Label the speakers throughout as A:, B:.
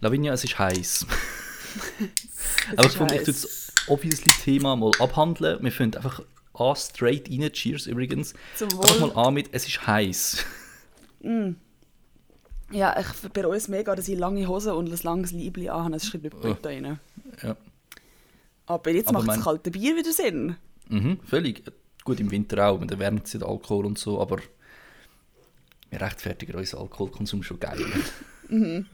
A: Lavinia, es ist heiß. Aber ich finde, ich tue das obviously Thema mal abhandeln. Wir finden einfach an, straight rein. Cheers übrigens.
B: Zum
A: Einfach
B: Wohl.
A: mal an mit, es ist heiß.
B: Ja, ich bereue es mega, dass ich lange Hosen und ein langes Liebli anhabe. Es schreibt nicht
A: Oh.
B: da rein.
A: Ja.
B: Aber jetzt macht
A: mein-
B: das kalte Bier wieder Sinn.
A: Mhm, völlig. Gut, im Winter auch, da wärmt es ja der Alkohol und so, aber wir rechtfertigen unseren Alkoholkonsum schon geil.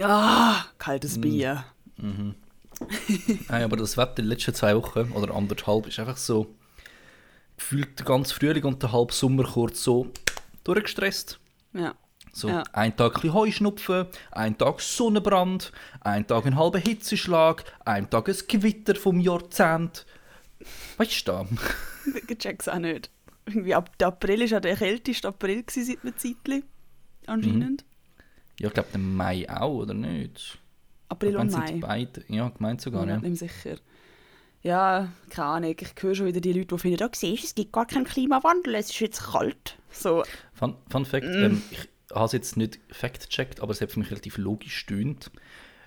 B: Ah,
A: Mm.
B: kaltes Bier.
A: Nein, aber das Wetter die letzten zwei Wochen oder anderthalb ist einfach so gefühlt der ganze Frühling und der halbe Sommer kurz so durchgestresst.
B: Ja.
A: So,
B: Ja.
A: ein Tag ein Heuschnupfen, ein Tag Sonnenbrand, ein Tag ein halber Hitzeschlag, ein Tag ein Gewitter vom Jahrzehnt. Weißt du da?
B: Ich check's auch nicht. Irgendwie ab der April war ja der kälteste April seit einem Zeitchen. Anscheinend.
A: Ja, ich glaube, der Mai auch, oder nicht?
B: April
A: Ich
B: und Mai.
A: Beide, ja, gemeint sogar,
B: Ich
A: ja.
B: bin nicht mehr sicher. Ja, keine Ahnung. Ich höre schon wieder die Leute, die finden, oh, siehst es gibt gar keinen Klimawandel, es ist jetzt kalt. So,
A: Fun, Fun Fact,
B: Mm.
A: ähm, ich habe es jetzt nicht fact-checkt, aber es hat für mich relativ logisch stöhnt,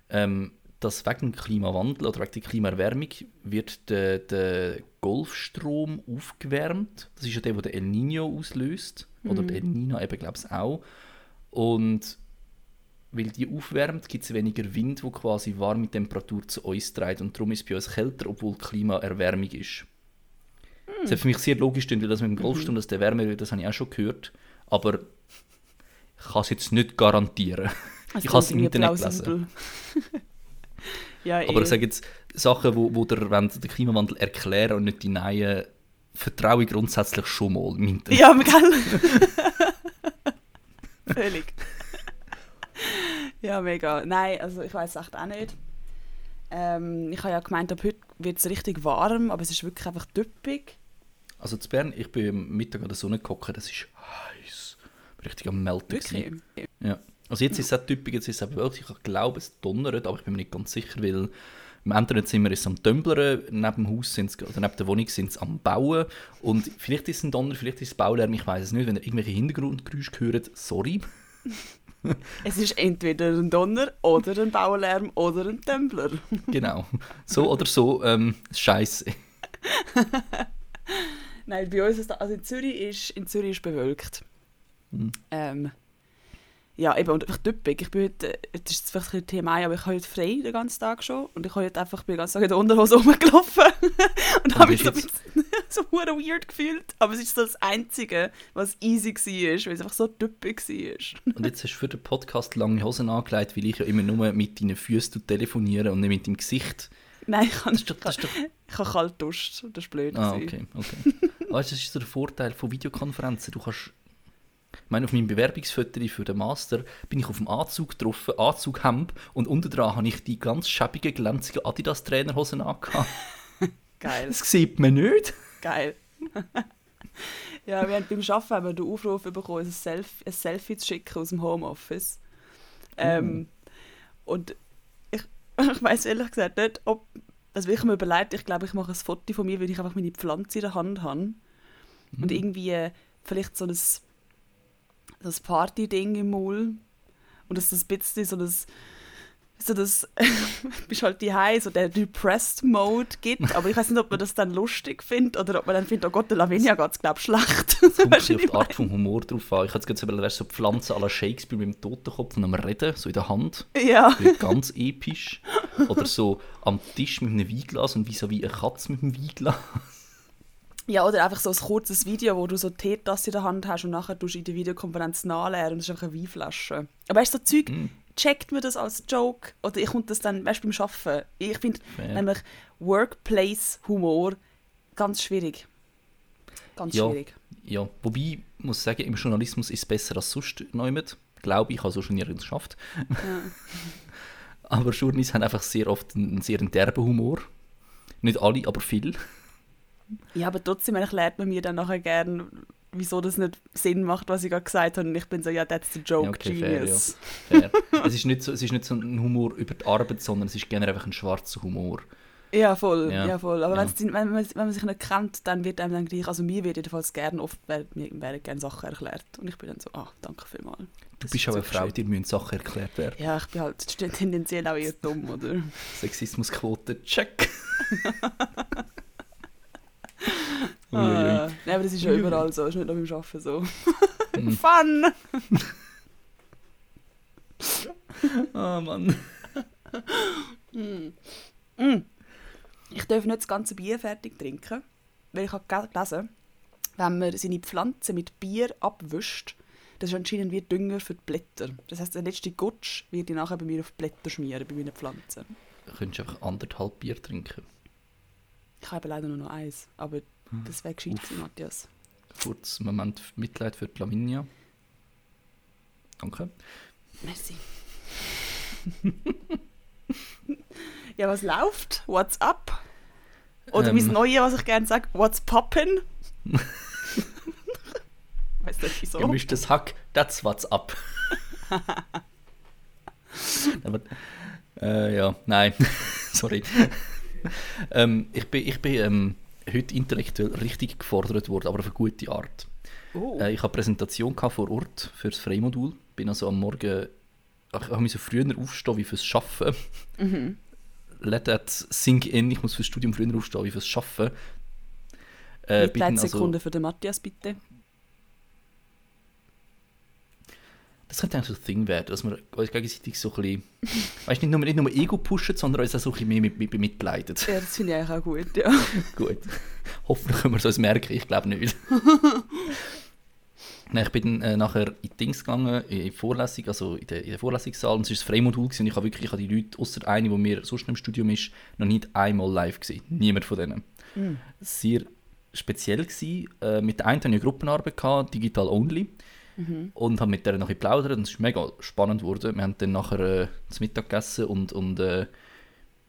A: ähm, dass wegen dem Klimawandel oder wegen der Klimaerwärmung wird der, der Golfstrom aufgewärmt. Das ist ja der, der El Nino auslöst. Oder der El Nino eben, glaube ich, auch. Und weil die aufwärmt, gibt es weniger Wind, wo quasi warme Temperatur zu uns trägt. Und darum ist es bei uns kälter, obwohl Klimaerwärmung ist. Das hat für mich sehr logisch stimmt, weil das mit dem Golfstrom, dass der wärmer wird, das habe ich auch schon gehört. Aber ich kann es jetzt nicht garantieren.
B: es
A: ich habe es im Internet gelesen.
B: ja,
A: Aber
B: eh.
A: ich sage jetzt Sachen, wo, wo der, wenn den Klimawandel erklären und nicht die neuen, vertraue ich grundsätzlich schon mal im Internet.
B: Ja, gell? Völlig. ja, mega. Nein, also ich weiß echt auch nicht. Ähm, ich habe ja gemeint, ab heute wird es richtig warm, aber es ist wirklich einfach düppig.
A: Also zu Bern, ich bin am Mittag an der Sonne gehockt, das ist heiß. Richtig am Melten.
B: Wirklich.
A: gewesen. Ja. Also jetzt ist es auch typisch, jetzt ist es eben wirklich, ich glaube, es donnert, aber ich bin mir nicht ganz sicher, weil im anderen Zimmer ist es am Dömblern, neben dem Haus sind oder neben der Wohnung sind sie am Bauen und vielleicht ist es ein Donner, vielleicht ist es Baulärm, ich weiß es nicht, wenn ihr irgendwelche Hintergrundgeräusche hört, sorry.
B: Es ist entweder ein Donner oder ein Baulärm oder ein Tumbler.
A: genau. So oder so, ähm, scheiße.
B: Nein, bei uns ist das, also in Zürich ist, in Zürich ist bewölkt.
A: Mhm.
B: Ähm, ja, eben, und einfach düppig. Ich bin heute, das ist vielleicht ein Thema, aber ich habe heute frei den ganzen Tag schon. Und ich habe heute einfach bin den ganzen Tag in der Unterhose rumgelaufen. und habe mich so, ein bisschen- so weird gefühlt. Aber es ist so das Einzige, was easy war, weil es einfach so düppig war.
A: Und jetzt hast du für den Podcast lange Hosen angelegt, weil ich ja immer nur mit deinen Füßen telefoniere und nicht mit deinem Gesicht.
B: Nein, ich habe
A: Das doch
B: ich habe kalt geduscht. Das ist blöd.
A: Ah, okay, okay. weißt du, das ist so der Vorteil von Videokonferenzen. Du kannst. Meine, auf meinem Bewerbungsfoto für den Master bin ich auf dem Anzug getroffen, Anzughemd, und unten dran habe ich die ganz schäbige, glänzige Adidas-Trainerhosen angehabt.
B: Geil.
A: Das sieht man nicht.
B: Geil. ja, wir haben beim Arbeiten haben wir den Aufruf bekommen, ein Selfie, ein Selfie zu schicken aus dem Homeoffice. Ähm, Und ich, ich weiß ehrlich gesagt nicht, ob. Also ich habe mir überlegt, ich glaube, ich mache ein Foto von mir, weil ich einfach meine Pflanze in der Hand habe. Und irgendwie äh, vielleicht so ein, so ein Party-Ding im Maul. Und dass das ein bisschen so das so das bist halt die so der depressed Mode gibt, aber ich weiß nicht, ob man das dann lustig findet oder ob man dann findet, oh Gott, der Lavinia geht es glaube ich schlecht.
A: Kommt
B: du,
A: bisschen auf die Art vom Humor drauf an. Ich hätte jetzt überlegt, so Pflanzen à la Shakespeare mit dem Totenkopf und am Reden, so in der Hand.
B: Ja,
A: Das ganz episch. Oder so am Tisch mit einem Weinglas und vis-à-vis eine Katze mit einem Weinglas.
B: Ja, oder einfach so ein kurzes Video, wo du so die Teetasse in der Hand hast und nachher tust du in der Videokonferenz nachleeren und es ist einfach eine Weinflasche. Aber weißt du, so Zeug,
A: Mm.
B: checkt man das als Joke oder ich kommt das dann, weißt du, beim Arbeiten. Ich finde nämlich Workplace-Humor ganz schwierig. Ganz
A: Ja.
B: schwierig.
A: Ja, wobei, ich muss sagen, im Journalismus ist es besser als sonst niemand. Glaube ich, habe so schon nirgends geschafft.
B: Ja.
A: Aber Journeys haben einfach sehr oft einen, einen sehr derben Humor. Nicht alle, aber viel.
B: Ja, aber trotzdem erklärt man mir dann nachher gern, wieso das nicht Sinn macht, was ich gerade gesagt habe. Und ich bin so, ja, that's the joke,
A: Ja, okay, fair,
B: genius.
A: Fair. es, ist nicht so, es ist nicht so ein Humor über die Arbeit, sondern es ist generell einfach ein schwarzer Humor.
B: Ja, voll,
A: Ja.
B: ja, voll. Aber
A: Ja.
B: wenn, man, wenn man sich nicht kennt, dann wird einem dann gleich, also mir wird jedenfalls gern, oft werden mir werden gerne Sachen erklärt. Und ich bin dann so, ah, danke vielmals.
A: Du bist auch eine Frau, dir müssen Sachen erklärt werden.
B: Ja, ich bin halt tendenziell auch eher dumm, oder?
A: Sexismusquote, check.
B: ah, Nein, aber das ist ja überall so, das ist nicht nur beim Arbeiten so. Mm. Fun!
A: oh Mann.
B: Mm. Mm. Ich darf nicht das ganze Bier fertig trinken, weil ich habe gelesen, wenn man seine Pflanzen mit Bier abwischt, das ist anscheinend wie Dünger für die Blätter. Das heißt, der letzte Gutsch wird ich nachher bei mir auf die Blätter schmieren, bei meinen Pflanzen.
A: Du könntest einfach anderthalb Bier trinken.
B: Ich habe leider nur noch eins, aber hm. das wäre gescheit gewesen, Matthias.
A: Kurz Moment Mitleid für die Lavinia. Danke.
B: Merci. ja, was läuft? What's up? Oder ähm, mein Neues, was ich gerne sage, what's poppin'? weißt du wieso?
A: Gemischtes Hack, that's what's up. Aber, äh, ja, nein, sorry. ähm, ich bin, ich bin ähm, heute intellektuell richtig gefordert worden, aber auf eine gute Art. Oh. Äh, ich eine Präsentation vor Ort für das Freimodul. Bin also am Morgen, ich musste früher aufstehen wie fürs Arbeiten. Mhm. Let that sink in. Ich muss fürs Studium früher aufstehen wie fürs Arbeiten.
B: Äh, Mit also, Sekunde für den Matthias, bitte.
A: Das könnte eigentlich so ein Ding werden, dass wir uns gegenseitig so ein bisschen, weißt, nicht nur, nicht nur Ego pushen, sondern uns auch so ein bisschen mehr mit, mit, mitleiden.
B: Ja, das finde ich eigentlich auch gut, ja.
A: gut. Hoffentlich können wir es uns merken, ich glaube nicht. Nein, ich bin äh, nachher in Dings gegangen, in die Vorlesung, also in der, in der Vorlesungssaal, und es war das Freimodul und ich habe wirklich ich habe die Leute, außer eine, die mir sonst im Studium ist, noch nicht einmal live gesehen. Niemand von denen. Mm. Sehr speziell gewesen. Äh, mit der einen hatte ich eine Gruppenarbeit, gehabt, digital only. Mhm. Und habe mit der noch geplaudert und es ist mega spannend geworden. Wir haben dann nachher äh, zum Mittag gegessen und, und äh,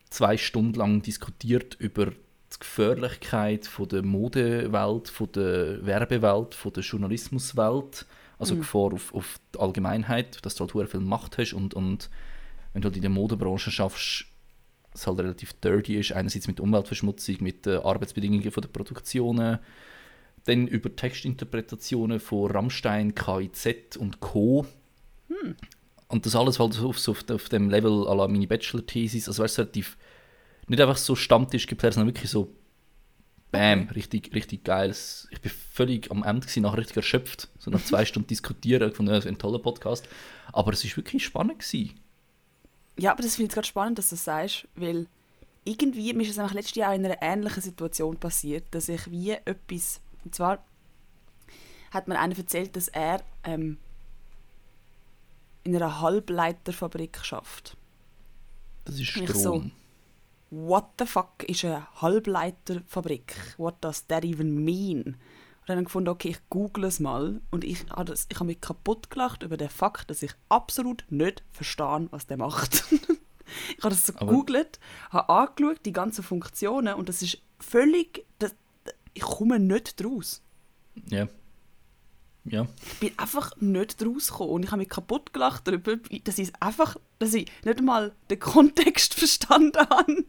A: zwei Stunden lang diskutiert über die Gefährlichkeit von der Modewelt, von der Werbewelt, von der Journalismuswelt. Also mhm. Gefahr auf, auf die Allgemeinheit, dass du halt viel Macht hast und, und wenn du halt in der Modebranche schaffst, es halt relativ dirty ist, einerseits mit Umweltverschmutzung, mit den Arbeitsbedingungen von der Produktionen, dann über Textinterpretationen von Rammstein, KIZ und Co. Hm. Und das alles halt auf, so auf, dem Level à la meine Bachelor-Thesis, also weißt du, relativ, nicht einfach so Stammtisch geplant, sondern wirklich so Bam, richtig, richtig geil. Ich bin völlig am Ende gewesen, nachher richtig erschöpft. So nach zwei Stunden diskutieren, von einem tollen Podcast. Aber es war wirklich spannend. Gewesen.
B: Ja, aber das finde ich gerade spannend, dass du das sagst, weil irgendwie, mir ist es letztes Jahr in einer ähnlichen Situation passiert, dass ich wie etwas und zwar hat mir einer erzählt, dass er ähm, in einer Halbleiterfabrik schafft.
A: Das ist Strom. So,
B: what the fuck ist eine Halbleiterfabrik? What does that even mean? Und dann habe ich gefunden, okay, ich google es mal. Und ich ich habe mich kaputt gelacht über den Fakt, dass ich absolut nicht verstehe, was der macht. ich habe das so gegoogelt, habe angeschaut, die ganzen Funktionen, und das ist völlig, das, ich komme nicht draus.
A: Ja. Ja.
B: Ich bin einfach nicht rausgekommen und ich habe mich kaputt gelacht darüber, dass ich einfach, dass ich nicht mal den Kontext verstanden habe.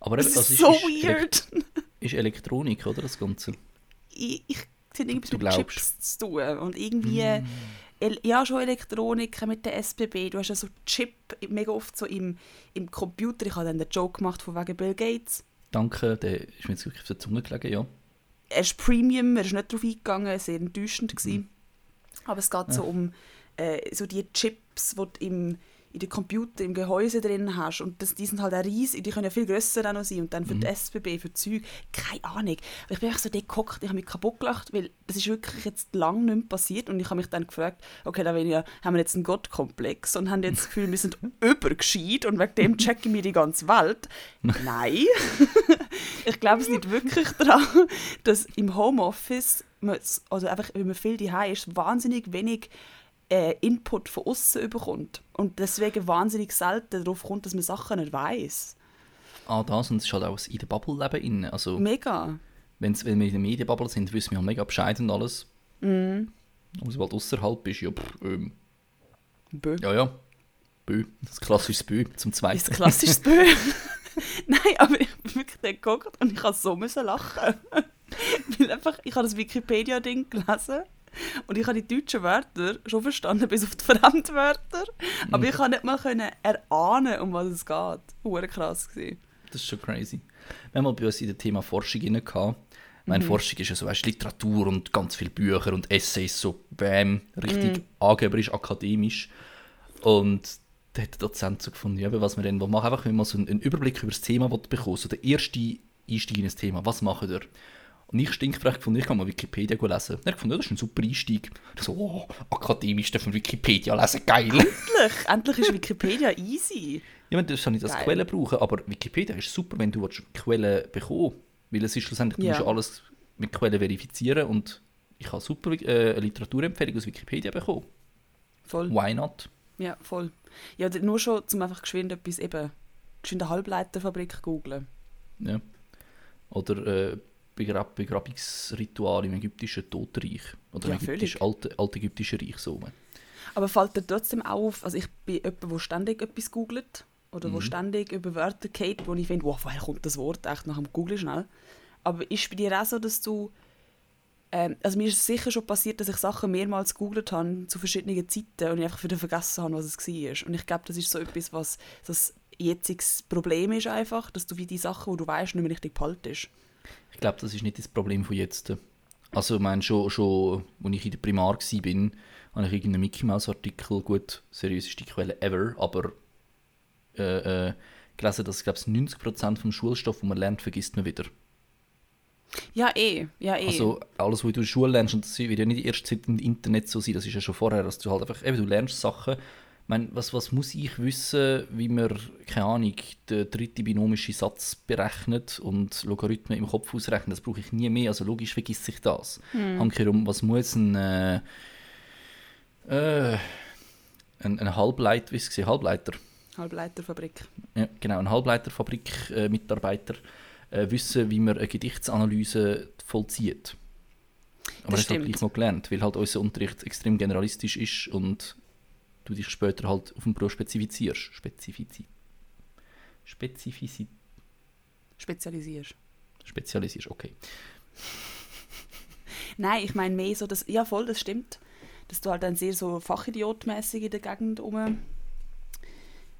A: Aber
B: das, das ist so ist, weird.
A: Ist Elektronik, oder das Ganze?
B: Ich, ich sehe irgendwas mit. Chips zu tun und irgendwie mm. ja schon Elektronik mit der SBB. Du hast ja so Chip mega oft so im, im Computer. Ich habe dann den Joke gemacht von wegen Bill Gates
A: Danke, der ist mir jetzt wirklich auf der Zunge gelegen, ja.
B: Er ist Premium, er ist nicht darauf eingegangen, sehr enttäuschend Mhm. Aber es geht ja. so um äh, so die Chips, die du im in den Computer, im Gehäuse drin hast. Und das, die sind halt auch riesig, die können ja viel grösser auch noch sein. Und dann für mhm. die SBB, für Zeug, keine Ahnung. Aber ich bin einfach so dort ich habe mich kaputt gelacht, weil das ist wirklich jetzt lange nicht mehr passiert. Und ich habe mich dann gefragt, okay, da haben wir jetzt einen Gottkomplex und haben jetzt das Gefühl, wir sind übergescheit und wegen dem checken wir die ganze Welt. Nein. ich glaube es nicht wirklich daran, dass im Homeoffice, also einfach, wenn man viel daheim ist, wahnsinnig wenig äh, Input von außen bekommt und deswegen wahnsinnig selten darauf kommt, dass man Sachen nicht weiß.
A: Ah, das und es ist halt auch in der Bubble leben. Also,
B: mega.
A: Wenn's, wenn wir in der Medienbubble sind, wissen wir halt mega Bescheid und alles. Mhm. Und sobald du außerhalb bist, ja, pff, ähm,
B: Bö.
A: Ja, ja. Bö. Das klassische Bö zum zweiten.
B: Das klassische Bö. Nein, aber ich bin wirklich geguckt und ich musste so müssen lachen. Weil einfach, ich habe das Wikipedia-Ding gelesen Und ich habe die deutschen Wörter schon verstanden, bis auf die Fremdwörter. Aber ich kann nicht mal können erahnen, um was es geht. Hure krass gewesen.
A: Das ist schon crazy. Wir haben mal bei uns in dem Thema Forschung inne gehabt. Meine
B: Mhm.
A: Forschung ist ja so weißt, Literatur und ganz viele Bücher und Essays, so bam, richtig
B: Mhm.
A: angeberisch, akademisch. Und da hat der Dozent so gefunden, ja, was wir dann machen, einfach wenn man so einen, Überblick über das Thema bekommen so der erste Einstieg in das Thema, was machen wir? Und ich stinkfrech gefunden, ich kann mal Wikipedia lesen. Er gefunden, ja, das ist ein super Einstieg. Ich so, oh, akademisch dürfen wir Wikipedia lesen, geil.
B: Endlich! Endlich ist Wikipedia easy.
A: Ja, man darf nicht als. Quelle brauchen, aber Wikipedia ist super, wenn du willst Quellen bekommen Weil es ist schlussendlich, du
B: Ja.
A: musst alles mit Quellen verifizieren und ich habe super äh, eine Literaturempfehlung aus Wikipedia bekommen.
B: Voll.
A: Why not?
B: Ja, voll. Ja, nur schon, zum einfach geschwind etwas eben, geschwind eine Halbleiterfabrik googlen.
A: Ja. Oder äh, Begrab Begrabungsritual im ägyptischen Totenreich. Oder
B: Ja,
A: im ägyptisch, alte, altägyptischen Reich so.
B: Aber fällt dir trotzdem auf, also ich bin jemand, der ständig etwas googelt oder wo
A: Mhm.
B: ständig über Wörter geht, wo ich finde, wow, woher kommt das Wort echt nach dem Googlen schnell. Aber ist bei dir auch so, dass du ähm, also mir ist es sicher schon passiert, dass ich Sachen mehrmals gegoogelt habe zu verschiedenen Zeiten und ich einfach wieder vergessen habe, was es war. Und ich glaube, das ist so etwas, was das jetziges Problem ist einfach, dass du wie die Sachen, die du weißt, nicht mehr richtig behaltest.
A: Ich glaube, das ist nicht das Problem von jetzt. Also, ich meine, schon, schon als ich in der Primar war, habe ich irgendeinen Mickey Mouse Artikel, gut, seriöseste Quelle ever, aber äh, äh, gelesen, dass glaube ich, 90% vom Schulstoff, den man lernt, vergisst man wieder.
B: Ja, eh. Ja, eh.
A: Also alles, was du in der Schule lernst, und das wird ja nicht erst seit dem Internet so sein, das ist ja schon vorher, dass du halt einfach, eben, du lernst Sachen. Ich meine, was, was muss ich wissen, wie man, keine Ahnung, den dritten binomische Satz berechnet und Logarithmen im Kopf ausrechnet, das brauche ich nie mehr, also logisch vergisst ich das.
B: Hm.
A: Hankerum, was muss ein, äh, äh, ein, ein Halbleit, wie gewesen? Halbleiter,
B: Halbleiterfabrik.
A: ja, genau, ein Halbleiterfabrik-Mitarbeiter äh, wissen, wie man eine Gedichtsanalyse vollzieht. Aber
B: Das stimmt.
A: gleich mal gelernt, weil halt unser Unterricht extrem generalistisch ist und du dich später halt auf den Beruf spezifizierst. Spezifizi Spezifizi
B: Spezialisierst.
A: spezialisierst, okay.
B: Nein, ich meine mehr so, dass, ja voll, das stimmt, dass du halt dann sehr so fachidiotmäßig in der Gegend rum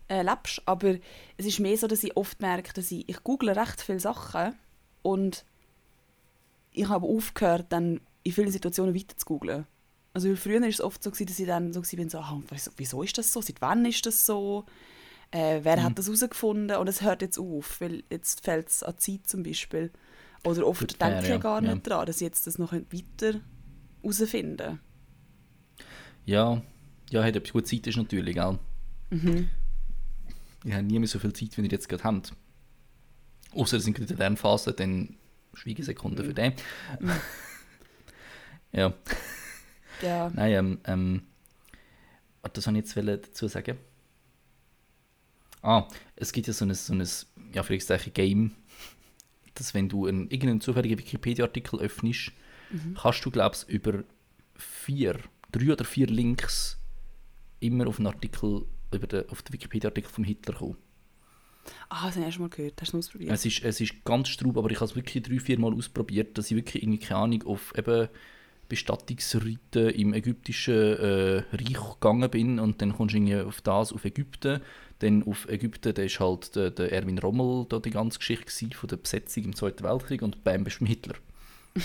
B: äh, lebst, aber es ist mehr so, dass ich oft merke, dass ich, ich google recht viele Sachen und ich habe aufgehört, dann in vielen Situationen weiter zu googlen. Also früher war es oft so, gewesen, dass ich dann so war, so, ah, wieso, ist das so, seit wann ist das so, äh, wer
A: Mhm.
B: hat das herausgefunden und es hört jetzt auf, weil jetzt fällt es an Zeit zum Beispiel. Oder oft
A: Gut,
B: denke ich
A: ja,
B: gar
A: ja.
B: nicht dran, dass ich jetzt das noch weiter herausfinden
A: Ja, ja, hat etwas gut Zeit ist natürlich, gell?
B: mhm.
A: Ich habe nie mehr so viel Zeit, wie ihr jetzt gerade habt. Außer sind gerade in der Lernphase, dann Schweigesekunde für den.
B: Mhm.
A: ja,
B: Ja,
A: nein, ähm, ähm, was soll ich jetzt dazu sagen? Ah, es gibt ja so ein, so ein ja, Fragezeichen Game, dass wenn du einen, irgendeinen zufälligen Wikipedia-Artikel öffnest,
B: Mhm.
A: kannst du, glaubst über vier, drei oder vier Links immer auf einen Artikel, über den, auf den Wikipedia-Artikel vom Hitler kommen.
B: ah, das habe ich erst mal gehört. Hast du es ausprobiert?
A: Es ist, es ist ganz straub, aber ich habe es wirklich drei, vier Mal ausprobiert, dass ich wirklich irgendwie, keine Ahnung, auf eben Bestattungsriten im ägyptischen äh, Reich gegangen bin und dann kommst du irgendwie auf das, auf Ägypten. Dann auf Ägypten, da ist halt der, der Erwin Rommel da die ganze Geschichte gewesen von der Besetzung im Zweiten Weltkrieg und bam, bist du beim Hitler.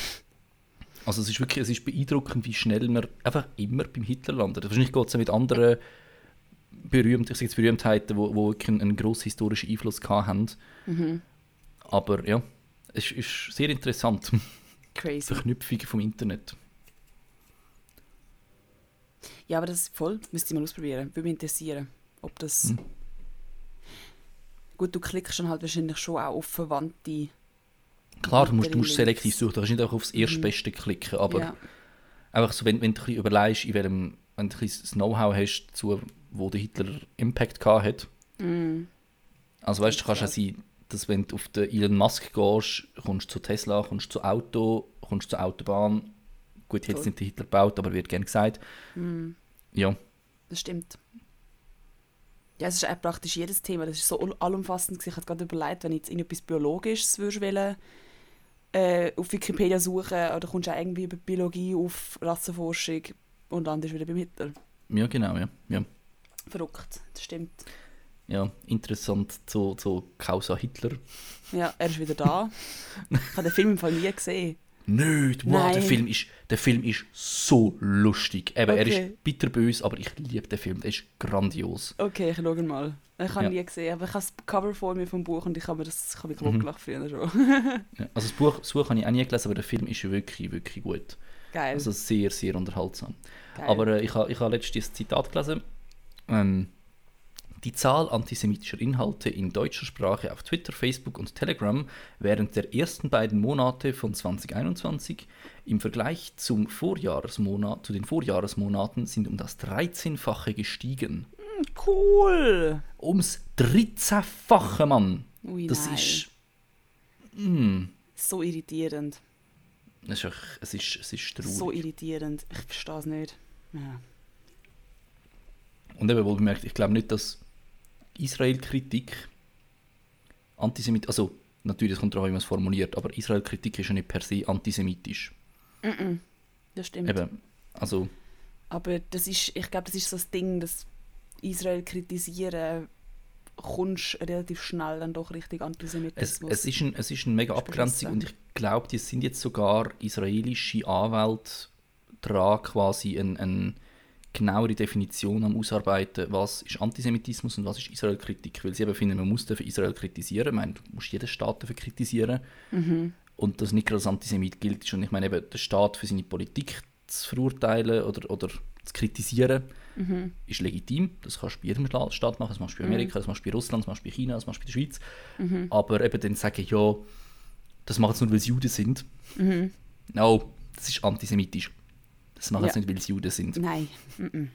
A: Also es ist wirklich, es ist beeindruckend, wie schnell man einfach immer beim Hitler landet. Wahrscheinlich geht es auch mit anderen berühmt, ich sage jetzt Berühmtheiten, die wo, wo wirklich einen, einen grossen historischen Einfluss haben.
B: Mhm.
A: Aber ja, es ist sehr interessant.
B: Crazy.
A: Verknüpfung vom Internet.
B: Ja, aber das ist voll. Müsste ich mal ausprobieren. Würde mich interessieren, ob das...
A: Hm.
B: Gut, du klickst dann halt wahrscheinlich schon auch auf verwandte...
A: Klar, du musst, du musst selektiv suchen, du kannst nicht einfach aufs
B: Mhm.
A: Erstbeste klicken, aber
B: ja.
A: einfach so, wenn, wenn du ein bisschen überlegst, in welchem, wenn du ein bisschen das Know-how hast, zu, wo der Hitler Impact gehabt hat.
B: Mm.
A: Also weißt du, kannst auch sein, dass wenn du auf den Elon Musk gehst, kommst du zu Tesla, kommst zu Auto, kommst zur Autobahn. Gut, jetzt
B: Voll.
A: nicht der Hitler gebaut, aber wird gerne gesagt.
B: Mm.
A: Ja,
B: Das stimmt. Ja, es ist auch praktisch jedes Thema. Das ist so all- allumfassend. Ich habe gerade überlegt, wenn ich jetzt irgendetwas Biologisches würde wollen, äh, auf Wikipedia suchen oder kommst du auch irgendwie über Biologie auf Rassenforschung und landest wieder beim Hitler.
A: Ja, genau, ja. ja.
B: Verrückt, das stimmt.
A: Ja, interessant zu, zu Causa Hitler.
B: Ja, er ist wieder da. ich habe den Film im Fall nie gesehen.
A: Nicht, wow, der. Film, ist, der Film ist so lustig. Eben, er
B: Okay.
A: ist bitterbös, aber ich liebe den Film, der ist grandios.
B: Okay, ich schaue mal. Ich habe
A: Ja.
B: ihn nie gesehen, aber ich habe das Cover vor mir vom Buch und ich habe mir das ich habe mich
A: Mhm.
B: früher schon.
A: Ja, also das Buch, das Buch habe ich auch nie gelesen, aber der Film ist wirklich, wirklich gut.
B: Geil.
A: Also sehr, sehr unterhaltsam.
B: geil.
A: Aber äh, ich habe ich habe letztens ein Zitat gelesen. Ähm, die Zahl antisemitischer Inhalte in deutscher Sprache auf Twitter, Facebook und Telegram während der ersten beiden Monate von 2021 im Vergleich zum Vorjahresmonat, zu den Vorjahresmonaten sind um das 13-fache gestiegen.
B: cool.
A: Ums 13-fache, Mann!
B: Ui,
A: Das
B: nein.
A: ist. Mm,
B: so irritierend.
A: das ist, es ist, es ist traurig.
B: So irritierend. Ich verstehe es nicht. Ja.
A: Und eben wohl bemerkt, ich glaube nicht, dass Israel-Kritik antisemitisch, also natürlich, es kommt darauf an, wie man es formuliert, aber Israel-Kritik ist ja nicht per se antisemitisch.
B: Mhm. Das stimmt.
A: Eben, also,
B: Aber das ist, ich glaube, das ist so das Ding, dass Israel kritisieren kommst relativ schnell dann doch richtig
A: es,
B: Antisemitismus.
A: es, ist ein, es ist eine mega
B: Ist
A: Abgrenzung und ich glaube, die sind jetzt sogar israelische Anwälte dran, quasi eine ein genauere Definition am Ausarbeiten, was ist Antisemitismus und was ist Israel-Kritik, weil sie eben finden, man muss dafür Israel kritisieren, ich meine, du musst jeden Staat dafür kritisieren,
B: mhm.
A: und das nicht gerade als Antisemit gilt. ist. Und ich meine eben, der Staat für seine Politik zu verurteilen oder, oder zu kritisieren,
B: Mhm.
A: ist legitim. Das kannst du bei jedem Sta- Staat machen. Das machst du bei Amerika, das machst du bei Russland, das machst du bei China, das machst du bei der Schweiz.
B: Mhm.
A: Aber eben dann sagen, ja, das machen sie nur, weil sie Juden sind.
B: Mhm.
A: No, das ist antisemitisch. Das machen sie
B: Ja.
A: nicht, weil sie Juden sind.
B: Nein. Mhm.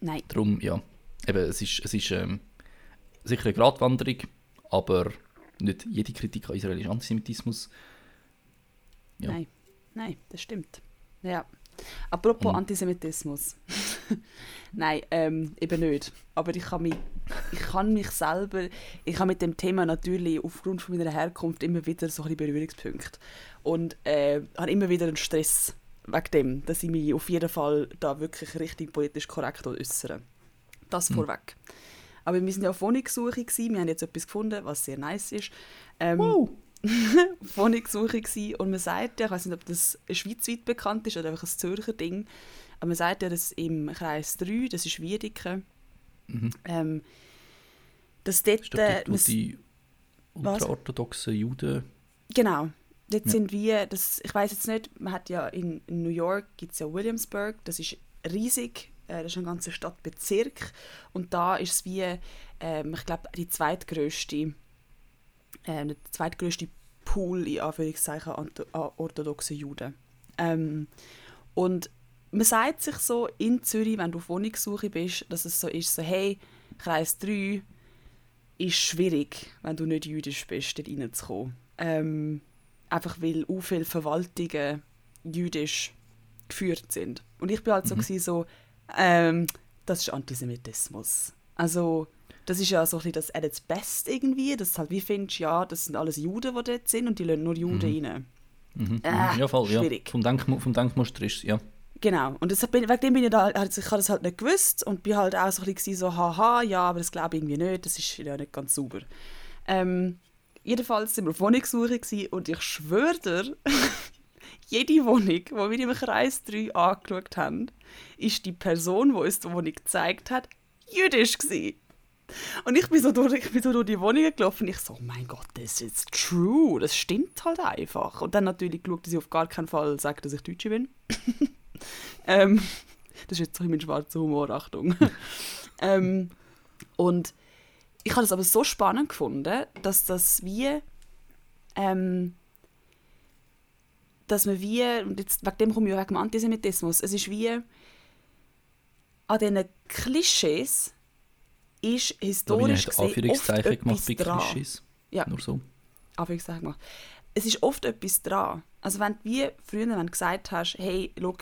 B: Nein.
A: Darum, ja, eben, es ist, es ist ähm, sicher eine Gratwanderung, aber nicht jede Kritik an Israel ist Antisemitismus. Ja.
B: Nein. Nein, das stimmt. Ja. Apropos
A: Und-
B: Antisemitismus. Nein, ähm, eben nicht. Aber ich kann, mich, ich kann mich selber, ich habe mit dem Thema natürlich aufgrund von meiner Herkunft immer wieder so ein Berührungspunkte. Und äh, habe immer wieder einen Stress wegen dem, dass ich mich auf jeden Fall da wirklich richtig politisch korrekt äußere. Das
A: Mhm.
B: vorweg. Aber wir sind ja auf Wohnungssuche gewesen. Wir haben jetzt etwas gefunden, was sehr nice ist. Ähm,
A: Wow.
B: Wohnungssuche gewesen. und man sagt ja, ich weiß nicht, ob das schweizweit bekannt ist oder einfach ein Zürcher Ding, aber man sagt ja, dass im Kreis 3, das ist Wiedeke,
A: Mhm.
B: ähm, dass dort, äh, man-
A: die
B: Was?
A: ultraorthodoxen Juden.
B: genau, dort
A: Ja.
B: sind wir, das, ich weiß jetzt nicht, man hat ja in, in New York gibt es ja Williamsburg, das ist riesig, äh, das ist ein ganzer Stadtbezirk und da ist es wie, ähm, ich glaube, die zweitgrößte, äh, der zweitgrößte Pool in Anführungszeichen an, an orthodoxen Juden. Ähm, und man sagt sich so in Zürich, wenn du auf Wohnungssuche bist, dass es so ist, so hey, Kreis 3 ist schwierig, wenn du nicht jüdisch bist, dort reinzukommen. Ähm, einfach weil auch viele Verwaltungen jüdisch geführt sind. Und ich bin halt so,
A: Mhm.
B: gewesen, so ähm, das ist Antisemitismus. Also das ist ja so ein bisschen das at its best irgendwie, dass halt wie findest, ja, das sind alles Juden, die dort sind und die lassen nur Juden rein.
A: Mhm.
B: Äh,
A: mhm. ja, voll, ja.
B: schwierig.
A: Vom, Denkmu vom Denkmuster ist ja.
B: Genau. Und das, wegen dem bin ich da, also ich habe das halt nicht gewusst und bin halt auch so ein bisschen so, haha, ja, aber das glaube ich irgendwie nicht, das ist ja nicht ganz sauber. Ähm, jedenfalls sind wir auf Wohnungssuche und ich schwöre dir, jede Wohnung, die wir im Kreis 3 angeschaut haben, ist die Person, die uns die Wohnung gezeigt hat, jüdisch gewesen. Und ich bin so durch, ich bin so durch die Wohnung gelaufen und ich so, oh mein Gott, das ist true, das stimmt halt einfach. Und dann natürlich geschaut, dass ich auf gar keinen Fall sage, dass ich Deutsche bin. ähm, das ist jetzt so mein schwarzer Humor, Achtung. ähm, und ich habe das aber so spannend gefunden, dass das wie, ähm, dass man wie, und jetzt, wegen dem komme ich auch wegen dem Antisemitismus, es ist wie, an diesen Klischees ist historisch gesehen oft
A: Anführungszeichen gemacht
B: etwas
A: bei. Klischees.
B: Ja.
A: Nur so.
B: Anführungszeichen gemacht. Es ist oft etwas dran. Also wenn du wie früher wenn du gesagt hast, hey, schau,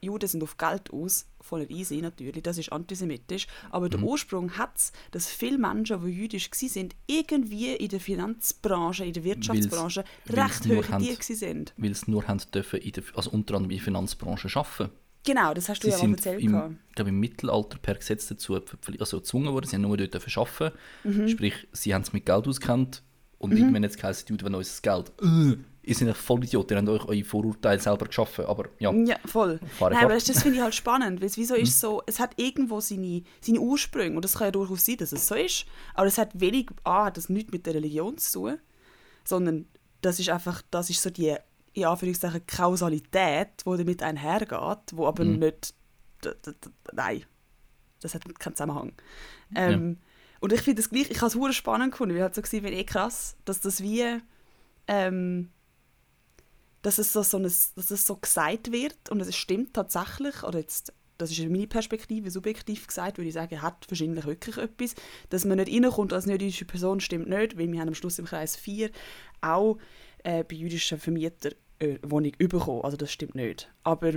B: Juden sind auf Geld aus, voll easy natürlich, das ist antisemitisch, aber der Ursprung hat es, dass viele Menschen, die jüdisch waren, irgendwie in der Finanzbranche, in der Wirtschaftsbranche
A: Weil's-
B: recht
A: haben-
B: die waren.
A: Weil sie nur haben dürfen in der, also unter anderem in der Finanzbranche arbeiten.
B: Genau, das hast du
A: Sie
B: ja
A: sind
B: erzählt.
A: im, ich glaube, im Mittelalter per Gesetz dazu also gezwungen worden, sie haben nur dort dürfen arbeiten.
B: Mhm.
A: Sprich, sie haben es mit Geld auskennt und irgendwann jetzt geheißen, die wollen unser Geld. Äh, ihr seid echt voll Idioten, ihr habt euch eure Vorurteile selber geschaffen. Aber ja,
B: Ja, voll. Nein, aber das, das finde ich halt spannend, weil es wieso ist so, es hat irgendwo seine, seine Ursprünge und das kann ja durchaus sein, dass es so ist, aber es hat wenig, A, hat das nichts mit der Religion zu tun, sondern das ist einfach, das ist so die, in Anführungszeichen, Kausalität, die damit einhergeht, wo aber
A: Mhm.
B: nicht, nein, das hat keinen Zusammenhang. Ähm, Und ich finde das gleich, ich habe es spannend gefunden, weil halt so wie eh krass, dass das wie, ähm, dass es so, so ein, dass es so gesagt wird und es stimmt tatsächlich, oder jetzt, das ist meine Perspektive, subjektiv gesagt, würde ich sagen, hat wahrscheinlich wirklich etwas, dass man nicht reinkommt als nicht jüdische Person, stimmt nicht, weil wir haben am Schluss im Kreis 4 auch äh, bei jüdischen Vermietern äh, Wohnung bekommen, also das stimmt nicht. Aber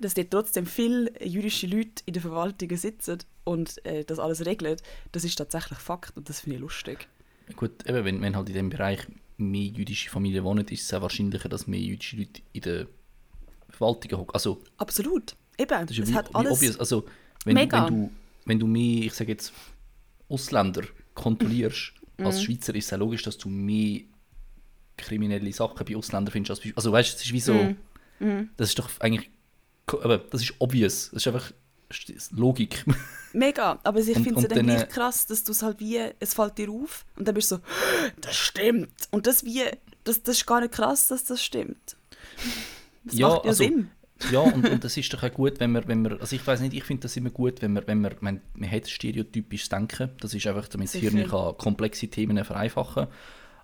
B: dass dort trotzdem viele jüdische Leute in den Verwaltungen sitzen und äh, das alles regeln, das ist tatsächlich Fakt und das finde ich lustig.
A: gut, eben, wenn, wenn halt in diesem Bereich mehr jüdische Familien wohnen, ist es auch wahrscheinlicher, dass mehr jüdische Leute in den Verwaltungen hocken. Also,
B: Absolut. Eben,
A: das ist ja
B: es
A: wie,
B: hat alles...
A: obvious. Also, wenn,
B: Mega.
A: wenn, du, wenn du mehr, ich sage jetzt, Ausländer kontrollierst,
B: Mhm.
A: als Schweizer ist es ja logisch, dass du mehr kriminelle Sachen bei Ausländern findest. Als bei, also weißt du, es ist wie so,
B: Mhm.
A: das ist doch eigentlich, aber das ist obvious, das ist einfach das Logik.
B: Mega, aber ich finde es
A: und
B: dann
A: dann,
B: gleich
A: äh,
B: krass, dass du es halt wie, es fällt dir auf und dann bist du so, das stimmt. Und das wie, das, das ist gar nicht krass, dass das stimmt. Das
A: Ja,
B: macht ja
A: also-
B: Sinn.
A: ja, und, und das ist doch auch gut, wenn man, wenn man also ich weiß nicht, ich finde das immer gut, wenn man, wenn man, man, man hat stereotypisches Denken, das ist einfach, damit das. Hirn kann komplexe Themen vereinfachen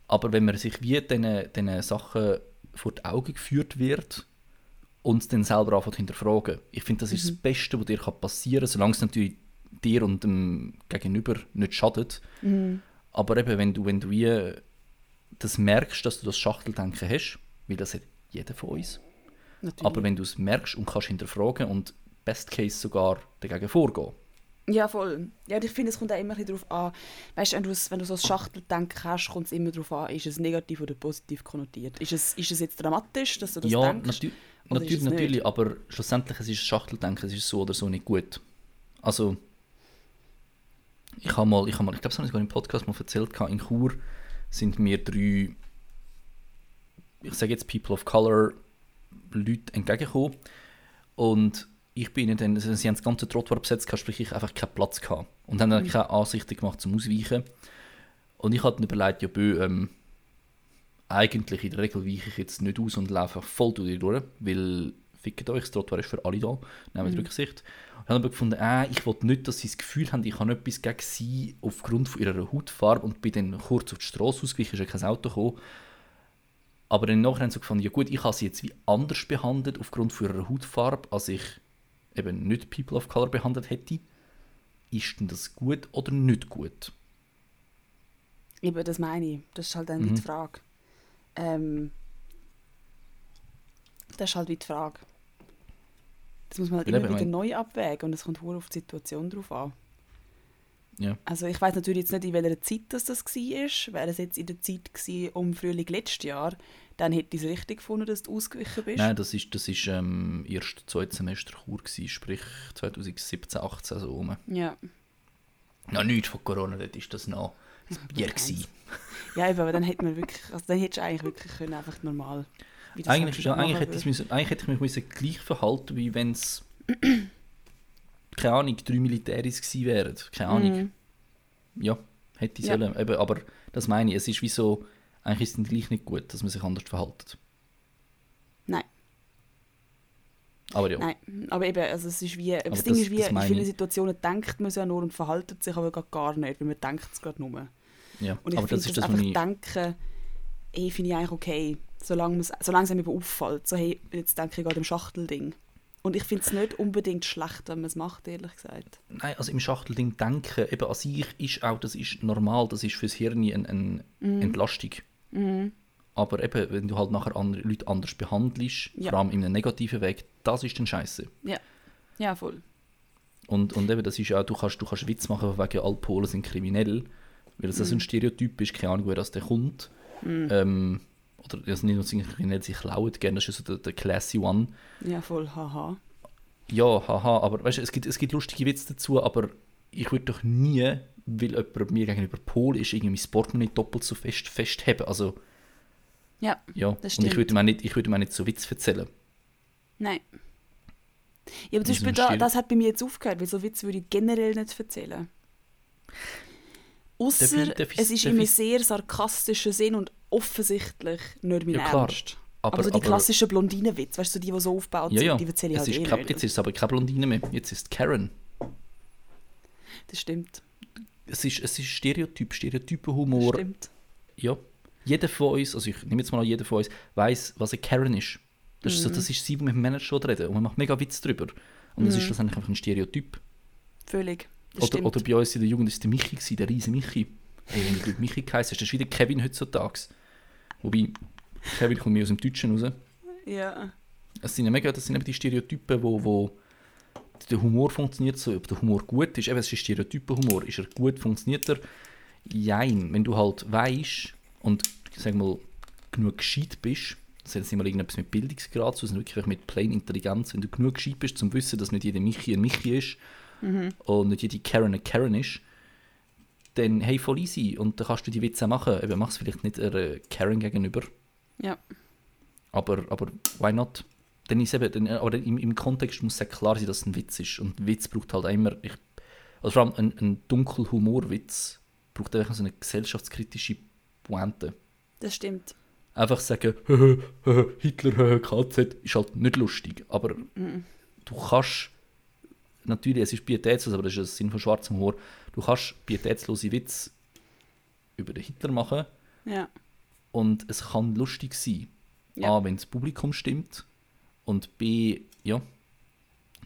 A: aber wenn man sich wie diesen, diesen Sachen vor die Augen geführt wird und dann selber anfängt zu hinterfragen, ich finde, das ist
B: Mhm.
A: das Beste, was dir passieren kann, solange es natürlich dir und dem Gegenüber nicht schadet.
B: Mhm.
A: Aber eben, wenn du, wenn du wie das merkst, dass du das Schachteldenken hast, weil das hat jeder von uns,
B: Natürlich.
A: aber wenn du es merkst und kannst hinterfragen und best case sogar dagegen vorgehen.
B: Ja, voll. Ja, ich finde, es kommt auch immer ein bisschen darauf an, weißt du, wenn du, wenn du so ein Schachteldenken hast, kommt es immer darauf an, ist es negativ oder positiv konnotiert. Ist es, ist es jetzt dramatisch, dass du das
A: ja,
B: denkst?
A: natü
B: Oder ist
A: natürlich,
B: es nicht?
A: natürlich, aber schlussendlich es ist Schachteldenken, es ist so oder so nicht gut. Also, ich habe mal, ich, habe mal, ich glaube, das habe ich sogar im Podcast mal erzählt, in Chur sind mir drei, ich sage jetzt People of Color, Leute entgegengekommen und ich bin ihnen dann, also sie haben das ganze Trottoir besetzt, sprich ich einfach keinen Platz gehabt und haben dann
B: Mhm.
A: keine Ansichten gemacht zum Ausweichen und ich hatte dann überlegt, ja bö, ähm, eigentlich in der Regel weiche ich jetzt nicht aus und laufe voll durch die durch, weil fickt euch, das Trottoir ist für alle da, nehmt
B: Mhm.
A: Rücksicht. Und habe aber gefunden, äh, ich will nicht, dass sie das Gefühl haben, ich habe etwas gegen sie aufgrund von ihrer Hautfarbe und bin dann kurz auf die Straße ausgewichen, ist ja kein Auto gekommen. Aber dann nachher haben sie gefunden, ja gut, ich habe sie jetzt wie anders behandelt aufgrund von ihrer Hautfarbe, als ich eben nicht People of Color behandelt hätte. Ist denn das gut oder nicht gut?
B: Eben, das meine ich. Das ist halt dann
A: Mhm.
B: die Frage. Ähm, das ist halt wie die Frage. Das muss man halt immer wieder
A: mein-
B: neu abwägen und es kommt hure auf die Situation drauf an.
A: Ja.
B: Also ich weiß natürlich jetzt nicht, in welcher Zeit das, das war. Wäre es jetzt in der Zeit gewesen, um Frühling letztes Jahr, dann hätte ich es richtig gefunden, dass du ausgewichen bist.
A: Nein, das ist, das ist ähm, erst zweites Semester Chur gewesen, sprich 2017, 18 so rum.
B: Ja.
A: Noch nichts von Corona, dort ist das noch das Bier gewesen.
B: ja, eben, aber dann hätte man wirklich, also dann hättest du eigentlich wirklich können, einfach normal.
A: Eigentlich, ja, eigentlich, hätte müssen, eigentlich hätte ich mich müssen gleich verhalten, wie wenn es keine Ahnung, drei Militäris gewesen wären. Keine Ahnung.
B: Mhm.
A: Ja, hätte ich
B: Ja.
A: sollen. Eben, aber das meine ich, es ist wie so, eigentlich ist es dann gleich nicht gut, dass man sich anders verhält.
B: Nein.
A: Aber ja.
B: Nein, aber eben, also es ist wie, das
A: Aber
B: Ding
A: das-
B: ist wie, in vielen. Situationen denkt man es ja nur und verhaltet sich aber gar nicht, weil man denkt es gerade nur.
A: ja.
B: Und ich
A: aber
B: finde
A: das ist das,
B: einfach
A: ich,
B: denken, eh, finde ich eigentlich okay, solange, solange es einem auffällt. So, hey, jetzt denke ich gerade im Schachtelding. Und ich finde es nicht unbedingt schlecht, wenn man es macht, ehrlich gesagt.
A: Nein, also im Schachtelding denken, eben an sich ist auch, das ist normal, das ist fürs Hirn eine, eine
B: Mhm.
A: Entlastung. Aber eben, wenn du halt nachher andere Leute anders behandelst,
B: Ja.
A: vor allem in einem negativen Weg, das ist dann scheiße.
B: Ja, voll.
A: Und, und eben, das ist ja auch, du kannst, du kannst Witz machen, wegen alle Polen sind kriminell, weil das so ein Stereotyp ist, keine Ahnung, woher das der kommt. Ähm, oder also nicht nur sind kriminell, sie klauen gerne, das ist so der, der classy one.
B: Ja, voll, haha.
A: Ja, haha, aber weißt du, es gibt, es gibt lustige Witze dazu, aber ich würde doch nie, weil jemand mir gegenüber Pol ist, irgendwie mein Portemonnaie doppelt so fest festheben. Also,
B: Ja,
A: ja.
B: Das
A: Und ich
B: stimmt.
A: würde mir nicht, ich würde mir auch nicht so Witz erzählen.
B: nein. Ja, aber zum Beispiel da, das hat bei mir jetzt aufgehört, weil so Witze würde ich generell nicht erzählen. Außer es ist
A: darf
B: in einem
A: ich-
B: sehr sarkastischen Sinn und offensichtlich nicht mein
A: Ja.
B: Ernst.
A: Aber,
B: Aber, so die
A: aber-
B: klassischen Blondinenwitze, weißt du, die, die so aufgebaut
A: ja, ja.
B: sind, die erzähle ich
A: es
B: halt
A: ist
B: eh
A: kein. Jetzt ist es aber keine Blondine mehr, jetzt ist es Karen.
B: Das stimmt.
A: Es ist, es ist Stereotyp, Stereotypenhumor.
B: Stimmt.
A: Ja. Jeder von uns, also ich nehme jetzt mal an, jeder von uns, weiß, was eine Karen ist. Das, ist, so, das ist sie, die mit dem Manager reden und man macht mega Witz drüber. Und das ist schlussendlich einfach ein Stereotyp.
B: Völlig. Das
A: Oder, oder bei uns in der Jugend ist der Michi, gewesen, der riese Michi. Hey, wenn du Michi geheißen hast, das ist wieder Kevin heutzutage. Wobei, Kevin kommt mir aus dem Deutschen raus.
B: ja.
A: Es sind ja mega, das sind eben die Stereotypen, wo, wo der Humor funktioniert so, ob der Humor gut ist. Eben, es ist Stereotypenhumor. Ist er gut, funktioniert er? Jein. Wenn du halt weißt und, sag mal, genug gescheit bist, das hat jetzt nicht mal irgendetwas mit Bildungsgrad zu, sondern wirklich mit plain Intelligenz, wenn du genug gescheit bist, zum Wissen, dass nicht jeder Michi ein Michi ist und nicht jede Karen eine Karen ist, dann hey, voll easy. Und dann kannst du die Witze machen. Eben, mach es vielleicht nicht einer Karen gegenüber,
B: Ja.
A: aber, aber why not? Dann ist eben, dann, aber im, im Kontext muss es klar sein, dass es ein Witz ist. Und Witz braucht halt immer, ich, also vor allem ein, ein dunkel Humorwitz braucht einfach so eine gesellschaftskritische Pointe.
B: Das stimmt.
A: Einfach sagen, Hitler, KZ, ist halt nicht lustig. Aber du kannst, natürlich, es ist pietätslos, aber das ist der Sinn von schwarzem Humor, du kannst pietätslose Witze über den Hitler machen
B: Ja.
A: und es kann lustig sein.
B: Ja.
A: A, wenn das Publikum stimmt und B, ja,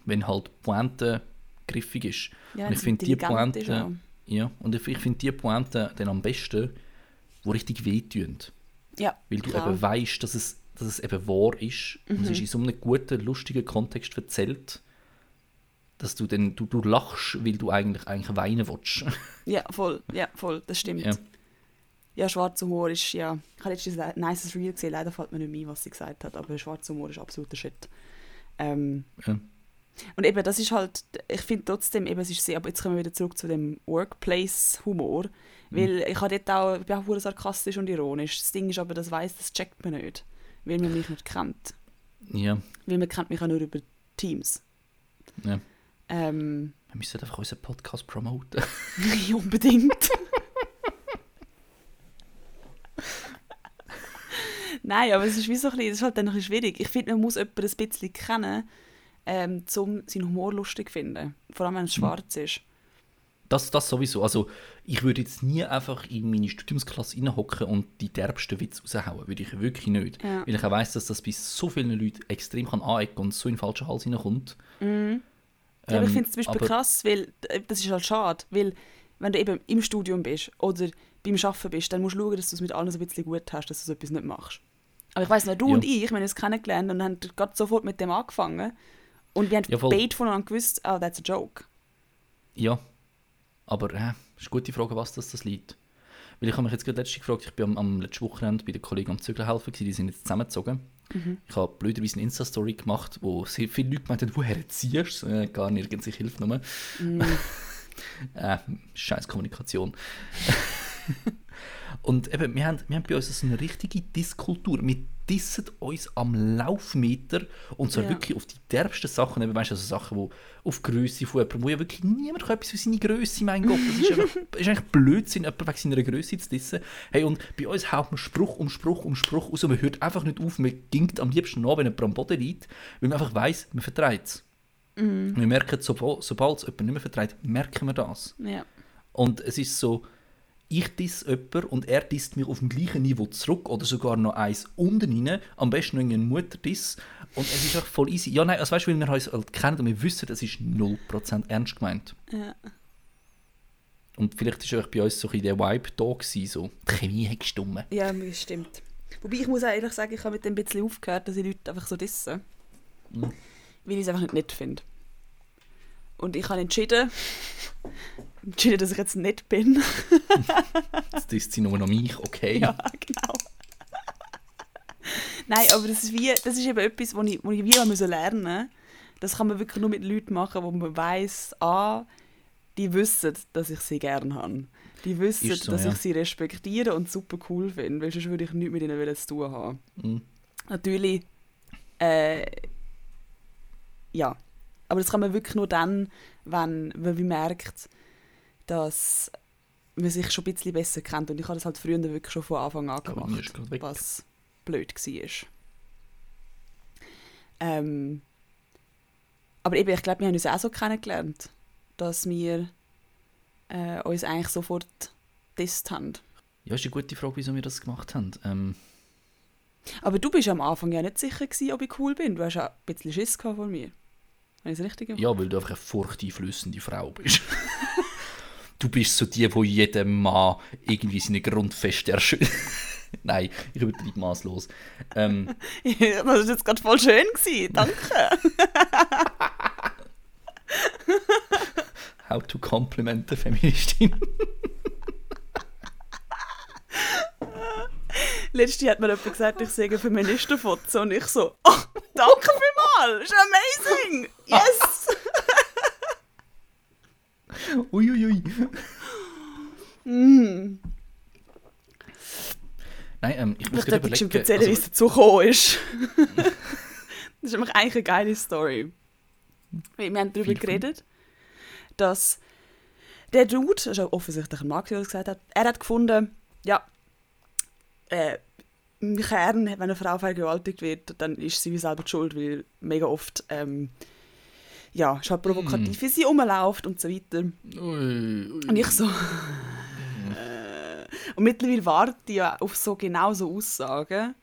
A: wenn halt Pointe griffig ist.
B: ja
A: und ich finde die Pointe, ja, und ich, ich finde die Pointe dann am besten, die richtig wehtun.
B: Ja,
A: Weil du
B: klar. Mhm.
A: eben weißt, dass es, dass es eben wahr ist und es ist in so einem guten, lustigen Kontext erzählt, dass du dann, du, du lachst, weil du eigentlich, eigentlich weinen willst.
B: Ja, voll. Ja, voll. Das stimmt.
A: ja.
B: Ja, schwarzer Humor ist, ja... Ich habe letztens ein nices Reel gesehen, leider fällt mir nicht mehr ein, was sie gesagt hat, aber schwarzer Humor ist absoluter Shit. Ähm,
A: Ja.
B: und eben, das ist halt... Ich finde trotzdem, eben, es ist sehr... Aber jetzt kommen wir wieder zurück zu dem Workplace-Humor, weil ich habe dort auch... Ich bin auch sarkastisch und ironisch. Das Ding ist aber, das weiss, das checkt man nicht, weil man mich nicht kennt.
A: ja,
B: Weil man kennt mich auch nur über Teams.
A: ja.
B: Ähm,
A: Wir müssen einfach unseren Podcast promoten.
B: nicht unbedingt. Nein, aber es ist wie so ein bisschen, das ist halt dann bisschen schwierig. Ich finde, man muss jemanden ein bisschen kennen, ähm, um seinen Humor lustig zu finden. Vor allem, wenn es schwarz ist.
A: Das, das sowieso. Also, ich würde jetzt nie einfach in meine Studiumsklasse reinhocken und die derbsten Witze raushauen. Würde ich wirklich nicht.
B: Ja.
A: Weil ich auch weiss, dass das bei so vielen Leuten extrem kann anecken und so in den falschen Hals reinkommt.
B: Ja, aber
A: Ähm,
B: ich finde es zum Beispiel krass, weil äh, das ist halt schade, weil wenn du eben im Studium bist oder beim Arbeiten bist, dann musst du schauen, dass du es mit allen so ein bisschen gut hast, dass du so etwas nicht machst. Aber ich weiss noch, du
A: Ja.
B: und ich, wir haben uns kennengelernt und haben gerade sofort mit dem angefangen und wir haben
A: Ja,
B: beide voneinander gewusst, oh, that's a joke.
A: Ja, aber äh, ist eine gute Frage, was das, das liegt. Weil ich habe mich jetzt gerade letztens gefragt, ich bin am, am letzten Wochenende bei den Kollegen am Zügeln helfen, die sind jetzt zusammengezogen. Ich habe blöderweise eine Insta-Story gemacht, wo sehr viele Leute gemeint haben, woher ziehst du? Äh, gar nirgends, ich helfe nur. äh, scheiß Kommunikation. Und eben, wir haben, wir haben bei uns so eine richtige Disskultur. Wir dissen uns am Laufmeter und zwar
B: Ja.
A: wirklich auf die derbsten Sachen. Eben, weißt du, also Sachen, wo auf die Größe von jemandem, wo ja wirklich niemand kann etwas für seine Größe, mein Gott, das ist, einfach, ist eigentlich Blödsinn, jemanden wegen seiner Größe zu dissen. Hey, und bei uns haut man Spruch um Spruch um Spruch raus und man hört einfach nicht auf. Man gingt am liebsten nach, wenn jemand am Boden liegt, weil man einfach weiss, man vertreibt es. Wir merken, sobald, sobald es jemand nicht mehr vertreibt, merken wir das.
B: Ja.
A: Und es ist so, ich diss jemanden und er disst mich auf dem gleichen Niveau zurück oder sogar noch eins unten rein. Am besten noch einen Mutterdiss. Und es ist einfach voll easy. Ja, nein, also weißt du, weil wir uns halt kennen und wir wissen, es ist 0% ernst gemeint.
B: Ja.
A: Und vielleicht war einfach bei uns so ein der Vibe da gewesen, so, die Chemie hat gestummen.
B: Ja, das stimmt. Wobei ich muss auch ehrlich sagen, ich habe mit dem ein bisschen aufgehört, dass ich Leute einfach so dissen.
A: Mhm.
B: Weil ich es einfach nicht nett finde. Und ich habe entschieden, entschieden, dass ich jetzt nett bin.
A: Jetzt ist sie nur noch mich, okay.
B: ja, genau. Nein, aber das ist, wie, das ist eben etwas, was ich, ich wie auch müssen lernen musste. Das kann man wirklich nur mit Leuten machen, wo man weiss, ah, die wissen, dass ich sie gerne habe. Die wissen,
A: so,
B: dass
A: ja.
B: ich sie respektiere und super cool finde, weil sonst würde ich nichts mit ihnen zu tun haben.
A: Mhm.
B: Natürlich, äh, ja. Aber das kann man wirklich nur dann, wenn, wenn man merkt, dass man sich schon ein bisschen besser kennt. Und ich habe das halt früher wirklich schon von Anfang an gemacht, was blöd war. Ähm, aber eben, ich glaube, wir haben uns auch so kennengelernt, dass wir äh, uns eigentlich sofort getestet haben.
A: Ja, ist eine gute Frage, wieso wir das gemacht haben. Ähm,
B: Aber du bist am Anfang ja nicht sicher gewesen, ob ich cool bin. Du hast ja ein bisschen Schiss von mir. Habe ich das richtig gemacht?
A: ja, weil du einfach eine furchteinflößende Frau bist. du bist so die, wo jedem Mann irgendwie seine Grundfeste erschüttert. Nein, ich übertreibe maßlos. Ähm,
B: das war jetzt gerade voll schön. Gewesen. Danke.
A: how to compliment a Feministin.
B: Letztes hat mir jemand gesagt, ich sehe Feministenfoto und ich so, oh, danke vielmals, ist amazing, yes.
A: Uiuiui.
B: mm.
A: Nein, ähm, ich muss
B: Ich
A: gerade überlegen.
B: erzählen, wie es
A: Also,
B: dazu gekommen ist. das ist nämlich eigentlich eine geile Story. Wir haben darüber geredet, dass der Dude, das ist auch offensichtlich ein Mann, der das gesagt hat, er hat gefunden, ja, äh, im Kern, wenn eine Frau vergewaltigt wird, dann ist sie wie selber schuld, weil mega oft ähm, ja, ist halt provokativ, wie sie rumläuft und so weiter.
A: ui, ui.
B: Und ich so. äh, und mittlerweile warte ich ja auf so genau so Aussagen,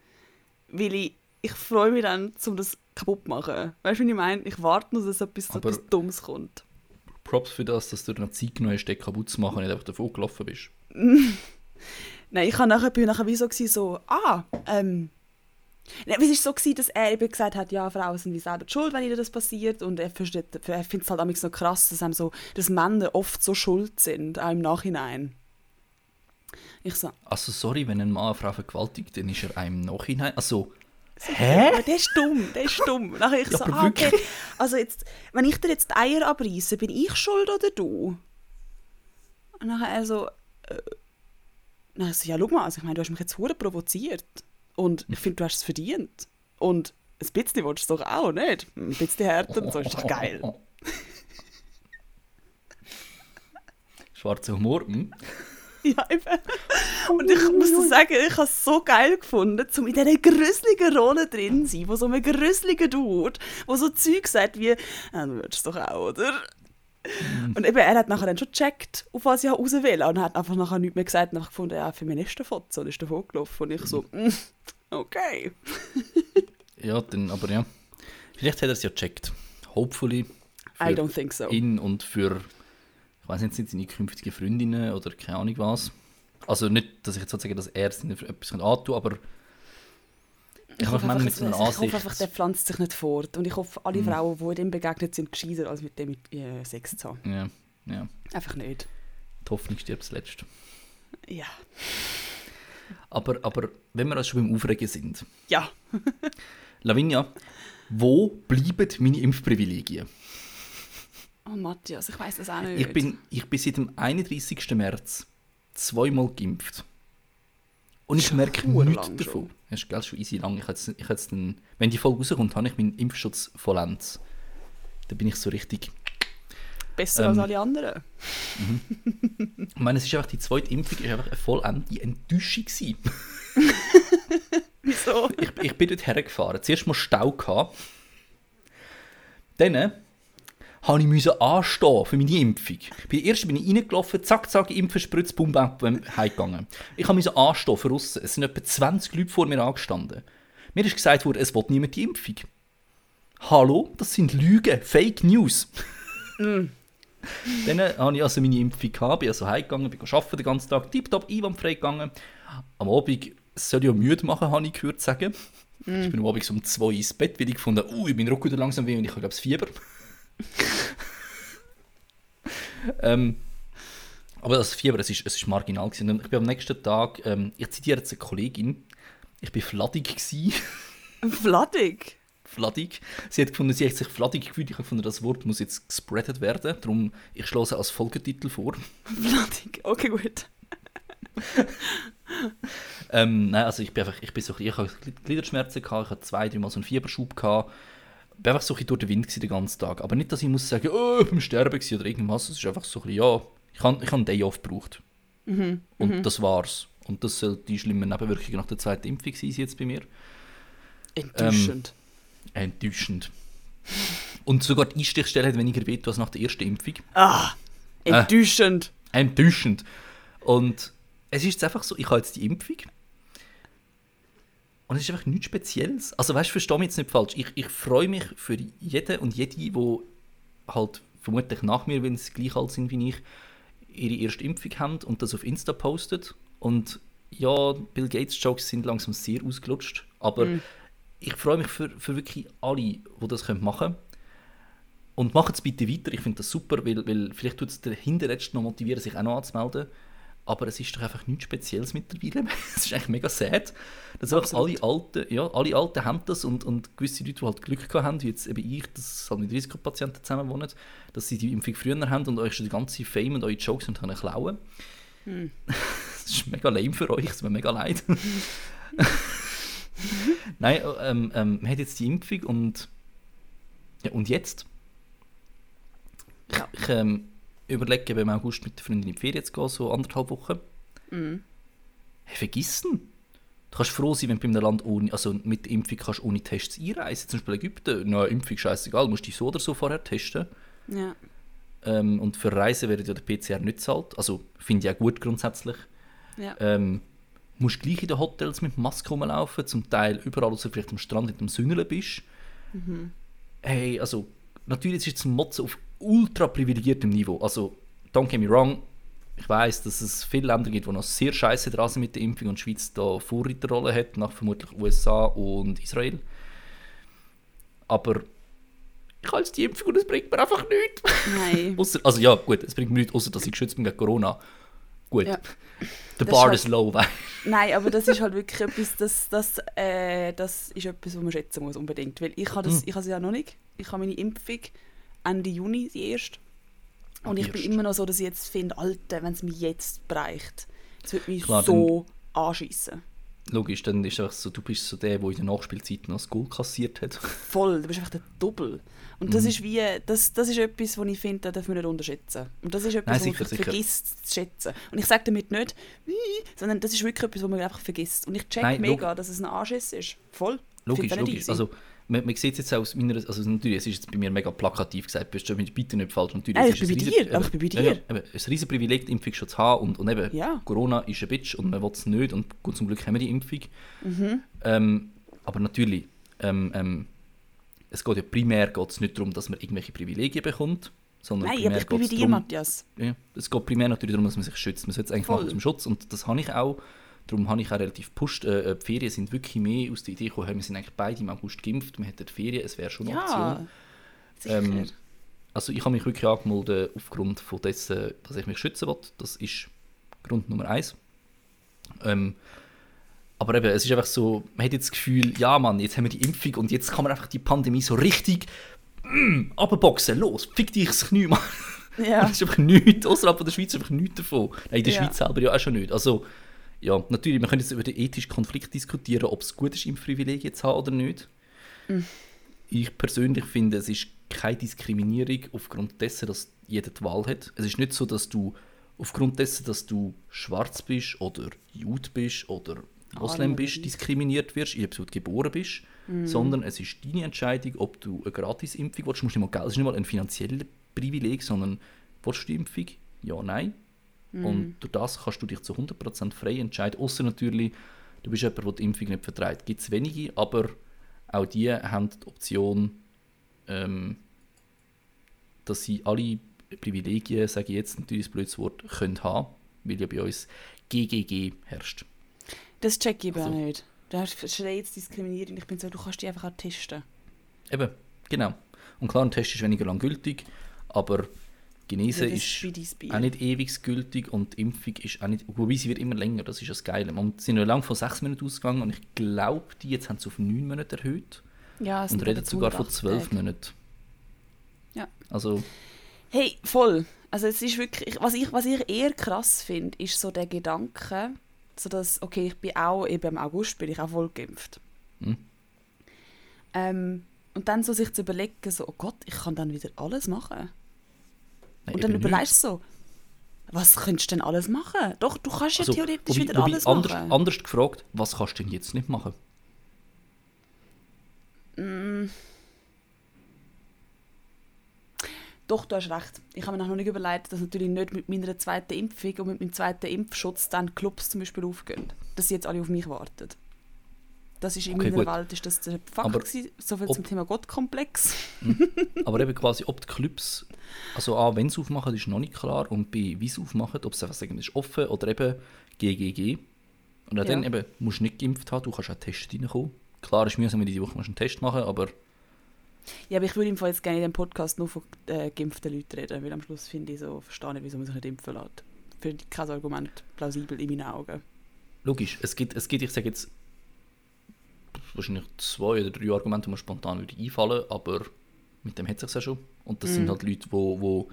B: weil ich, ich freue mich dann, um das kaputt zu machen. Weißt du, wie ich meine? Ich warte nur, dass etwas,
A: Aber-
B: etwas Dummes kommt.
A: Props für das, dass du dir noch Zeit genommen hast, den kaputt zu machen und nicht einfach davon gelaufen bist.
B: Nein, ich war nachher, bin nachher wie so, gewesen, so, ah, ähm. Es war so, gewesen, dass er eben gesagt hat, ja, Frauen sind wie selber schuld, wenn ihnen das passiert. Und er, versteht- er findet es halt manchmal so krass, dass, so, dass Männer oft so schuld sind, auch im Nachhinein. Ich so,
A: Also sorry, wenn ein Mann eine Frau vergewaltigt, dann ist er einem im Nachhinein... Also,
B: Aber
A: hä?
B: der ist dumm, der ist dumm. Nachher ich
A: Ja,
B: so,
A: aber
B: ah, okay. Also jetzt, wenn ich dir jetzt die Eier abreiße, bin ich schuld oder du? Und nachher er so, äh, so, ja, schau mal, also ich meine, du hast mich jetzt hure provoziert. Und ich finde, du hast es verdient. Und ein bisschen willst du es doch auch, nicht? Ein bisschen härter und so, ist doch geil.
A: Schwarzer Humor, hm?
B: Ja, eben. Und ich muss dir sagen, ich habe es so geil gefunden, um in dieser gruseligen Rolle drin zu sein, wo so ein gruseliger Dude, wo so Zeug sagt wie, ah, du würdest doch auch, oder? Und eben, er hat nachher dann schon gecheckt, auf was ich raus will. Und hat einfach nachher nichts mehr gesagt und einfach gefunden, ja, Feministenfoto und ist davon gelaufen. Und ich so, mm, okay.
A: Ja, dann, aber ja. Vielleicht hat er es ja gecheckt. Hopefully.
B: I don't think so.
A: ihn und für, ich weiß nicht, sind seine künftigen Freundinnen oder keine Ahnung was. Also nicht, dass ich jetzt sozusagen, dass er es etwas antun kann, aber ich
B: hoffe
A: manchmal mit einer
B: ich hoffe einfach, der pflanzt sich nicht fort. Und ich hoffe, alle
A: Mhm.
B: Frauen, die ihm begegnet sind, gescheiter, als mit dem äh, Sex zu haben.
A: ja, ja.
B: Einfach nicht.
A: Die Hoffnung stirbt zuletzt.
B: Ja.
A: Aber, aber wenn wir also schon beim Aufregen sind,
B: Ja.
A: Lavinia, wo bleiben meine Impfprivilegien?
B: Oh Matthias, ich weiß das auch nicht.
A: Ich bin, ich bin seit dem 31. März zweimal geimpft. Und ich merke nichts davon.
B: schon.
A: Ist gell, schon easy lang. Ich hätte ich hätte dann, wenn die Folge rauskommt, habe ich meinen Impfschutz vollends. Da bin ich so richtig.
B: Besser
A: Ähm.
B: als alle anderen.
A: Ich meine, es ist einfach die zweite Impfung, ist einfach eine vollende Enttäuschung.
B: Wieso?
A: ich, ich bin dort hergefahren. Zuerst mal Stau gehabt. Dann habe ich müssen anstehen für meine Impfung. Bei der ersten bin ich reingelaufen, zack, zack, Impfen, Spritz, Bum, bam, bam, heimgegangen. Ich habe müssen anstehen für aussen. Es sind etwa 20 Leute vor mir angestanden. Mir ist gesagt worden, es will niemand die Impfung. Hallo, das sind Lügen, Fake News. Dann äh, habe ich also meine Impfung gehabt, bin also heimgegangen, bin arbeiten den ganzen Tag, tipptopp, einwandfrei gegangen. Am Abend es soll ja müde machen, habe ich gehört sagen. Mm. Ich bin abends um zwei ins Bett, weil ich gefunden uh, mein Rücken tut langsam weh und ich habe, glaube ich, Fieber. ähm, aber das Fieber, es ist, es ist marginal gewesen. Ich bin am nächsten Tag, ähm, ich zitiere jetzt eine Kollegin, ich bin fladig gsi.
B: Fladig?
A: fladig. Sie hat gefunden, sie hat sich fladig gefühlt. Ich habe gefunden, das Wort muss jetzt gespreadet werden. Darum, ich schlage es als Folgetitel vor.
B: Fladig, okay, gut.
A: ähm, nein, also ich bin einfach, ich bin so, ich habe Gliederschmerzen gehabt, ich hatte zwei, dreimal so einen Fieberschub gehabt. Ich war einfach so ein durch den Wind den ganzen Tag. Aber nicht, dass ich muss sagen, oh, ich bin sterben oder irgendwas. Es ist einfach so ein bisschen, ja, ich habe ich hab einen Day off gebraucht. Mhm. Und mhm. das war's. Und das soll die schlimmen Nebenwirkungen nach der zweiten Impfung sein jetzt bei mir.
B: Enttäuschend.
A: Ähm, enttäuschend. Und sogar die Einstichstelle hat weniger weh als nach der ersten Impfung.
B: Ah, enttäuschend.
A: Äh, enttäuschend. Und es ist jetzt einfach so, ich habe jetzt die Impfung. Und es ist einfach nichts Spezielles. Also weißt du, verstehe mich jetzt nicht falsch. Ich, ich freue mich für jeden und jede, die halt vermutlich nach mir, wenn sie gleich alt sind wie ich, ihre erste Impfung haben und das auf Insta postet. Und ja, Bill Gates Jokes sind langsam sehr ausgelutscht, aber mm. ich freue mich für, für wirklich alle, die das machen können. Und macht es bitte weiter, ich finde das super, weil, weil vielleicht tut es der Hinterletzte noch motivieren, sich auch noch anzumelden. Aber es ist doch einfach nichts Spezielles mittlerweile. es ist eigentlich mega sad. Dass einfach alle Alten, ja, alle Alten haben das und, und gewisse Leute, die halt Glück gehabt haben, wie jetzt eben ich, dass halt mit Risikopatienten zusammen wohnen, dass sie die Impfung früher haben und euch schon die ganze Fame und eure Jokes können klauen hm. Das ist mega lame für euch, es tut mir mega leid. Nein, ähm, ähm, man hat jetzt die Impfung und. Ja, und jetzt? Ja. Ich ähm, überlege, im August mit der Freundin in die Ferien zu gehen, so anderthalb Wochen. Mhm. Hey, vergiss ihn. Du kannst froh sein, wenn du bei einem Land ohne, also mit Impfung kannst ohne Tests einreisen. Zum Beispiel Ägypten. Na, Impfung scheißegal, musst du dich so oder so vorher testen.
B: Ja.
A: Ähm, und für Reisen wird ja der PCR nicht zahlt. Also finde ich auch gut grundsätzlich.
B: Ja.
A: Ähm, musst gleich in den Hotels mit Maske rumlaufen, zum Teil überall, außer vielleicht am Strand in dem Sünnelen bist. Mhm. Hey, also natürlich ist es ein Motzen auf ultra privilegiertem Niveau. Also, don't get me wrong, ich weiß, dass es viele Länder gibt, die noch sehr scheiße dran sind mit der Impfung und die Schweiz da Vorreiterrolle hat, nach vermutlich USA und Israel. Aber ich jetzt die Impfung und es bringt mir einfach nichts.
B: Nein.
A: ausser, also ja, gut, es bringt mir nichts, außer dass ich geschützt bin gegen Corona. Gut. Ja. The das bar is, halt, is low, weißt
B: Nein, aber das ist halt wirklich etwas, das, das, äh, das ist etwas, was man schätzen muss unbedingt. Weil ich habe das, hm. ich habe es ja noch nicht. Ich habe meine Impfung Ende Juni die erste. Und ich bin immer noch so, dass ich jetzt finde, Alter, wenn es mich jetzt bereicht, es wird mich Klar, so anschießen
A: logisch, dann ist es so, du bist so der, der in der Nachspielzeit noch das Goal kassiert hat.
B: Voll, du bist einfach der Doppel. Und das mhm. ist wie, das, das ist etwas, was ich finde, das darf man nicht unterschätzen. Und das ist etwas, Nein, sicher, was man vergisst zu schätzen. Und ich sage damit nicht, sondern das ist wirklich etwas, was man einfach vergisst. Und ich check Nein, mega, dass es ein Anschiss ist. Voll.
A: Logisch, logisch. Also, man, man sieht es jetzt aus meiner, also natürlich, es ist jetzt bei mir mega plakativ gesagt, bist du bitte nicht falsch. Natürlich,
B: äh, ich, bin bei dir, eben, ich bin bei dir. Ja, ja,
A: eben, ein riesen Privileg, die Impfung schon zu haben und, und eben, ja. Corona ist ein Bitch und man will es nicht und gut zum Glück haben wir die Impfung. Mhm. Ähm, aber natürlich, ähm, ähm, es geht ja primär geht's nicht darum, dass man irgendwelche Privilegien bekommt, sondern
B: Nein, aber ich bin bei dir, Matthias.
A: Ja, es geht primär natürlich darum, dass man sich schützt. Man sollte es eigentlich Voll. machen zum Schutz und das habe ich auch Darum habe ich auch relativ gepusht. Äh, äh, die Ferien sind wirklich mehr aus der Idee gekommen, wir sind eigentlich beide im August geimpft, wir hätten Ferien, es wäre schon eine ja, Option. Ähm, also ich habe mich wirklich angemeldet aufgrund von dessen, dass ich mich schützen will. Das ist Grund Nummer eins. Ähm, aber eben, es ist einfach so, man hat jetzt das Gefühl, ja Mann, jetzt haben wir die Impfung und jetzt kann man einfach die Pandemie so richtig mm, abboxen. Los, fick dich das Knie, Mann. Ja. das ist einfach nichts, außerhalb von der Schweiz einfach nichts davon. Nein, in der ja. Schweiz selber ja auch schon nicht. Also, ja, natürlich, wir können jetzt über den ethischen Konflikt diskutieren, ob es gut ist, Impfprivilegien zu haben oder nicht. Mhm. Ich persönlich finde, es ist keine Diskriminierung aufgrund dessen, dass jeder die Wahl hat. Es ist nicht so, dass du aufgrund dessen, dass du schwarz bist oder Jude bist oder Moslem bist, diskriminiert wirst, ob du geboren bist, mhm. sondern es ist deine Entscheidung, ob du eine Gratisimpfung willst. Du musst nicht mal Geld, es ist nicht mal ein finanzielles Privileg, sondern willst du die Impfung? Ja, nein. Mhm. Und durch das kannst du dich zu 100% frei entscheiden. Außer natürlich, du bist jemand, der die Impfung nicht vertreibt. Gibt es wenige, aber auch die haben die Option, ähm, dass sie alle Privilegien, sage ich jetzt natürlich ein blödes Wort, können haben, weil ja bei uns GGG herrscht.
B: Das check ich aber
A: Also.
B: nicht. Da schreit diskriminierend. Ich bin so, du kannst die einfach auch testen.
A: Eben, genau. Und klar, ein Test ist weniger lang gültig, aber Genesen
B: Ja,
A: ist auch nicht ewig gültig und die Impfung ist auch nicht, wobei sie wird immer länger, das ist das Geile. Und sie sind ja lang von sechs Monaten ausgegangen und ich glaube, die jetzt haben es auf neun Monate erhöht
B: Ja,
A: und reden sogar von
B: 180
A: zwölf. Monaten.
B: Ja.
A: Also,
B: Hey, voll. Also es ist wirklich, was ich, was ich eher krass finde, ist so der Gedanke, so dass, okay, ich bin auch, eben im August bin ich auch voll geimpft.
A: hm,
B: Ähm, und dann so sich zu überlegen, so, oh Gott, ich kann dann wieder alles machen.
A: Nein,
B: und dann überlegst du so, was könntest du denn alles machen? Doch, du kannst ja
A: Also,
B: theoretisch
A: wobei-
B: wieder
A: wobei
B: alles
A: anders,
B: machen.
A: anders gefragt, was kannst du denn jetzt nicht machen?
B: Doch, du hast recht. Ich habe mir noch nicht überlegt, dass natürlich nicht mit meiner zweiten Impfung und mit meinem zweiten Impfschutz dann Clubs zum Beispiel aufgehen. Dass sie jetzt alle auf mich warten. Das ist in
A: Okay,
B: meiner
A: gut.
B: Welt ist das der Fakt
A: Aber
B: gewesen. So viel
A: ob-
B: zum Thema Gottkomplex.
A: Aber eben quasi, ob die Clubs, also A, wenn sie aufmachen, ist noch nicht klar und B, wie sie aufmachen, ob sie einfach sagen, ist offen oder eben GGG. Und auch dann
B: Ja.
A: eben, musst du nicht geimpft haben, du kannst auch Tests reinkommen. Klar, ist mühsam, wenn du diese Woche einen Test machen aber
B: Ja, aber ich würde im Fall jetzt gerne in dem Podcast nur von äh, geimpften Leuten reden, weil am Schluss finde ich so, verstehe ich, wieso man sich nicht impfen lässt. Für kein Argument plausibel in meinen Augen.
A: logisch, es gibt, es gibt ich sage jetzt, wahrscheinlich zwei oder drei Argumente, die mir spontan würde einfallen, aber mit dem hat es sich ja schon. Und das sind
B: Mhm.
A: halt Leute, die wo, wo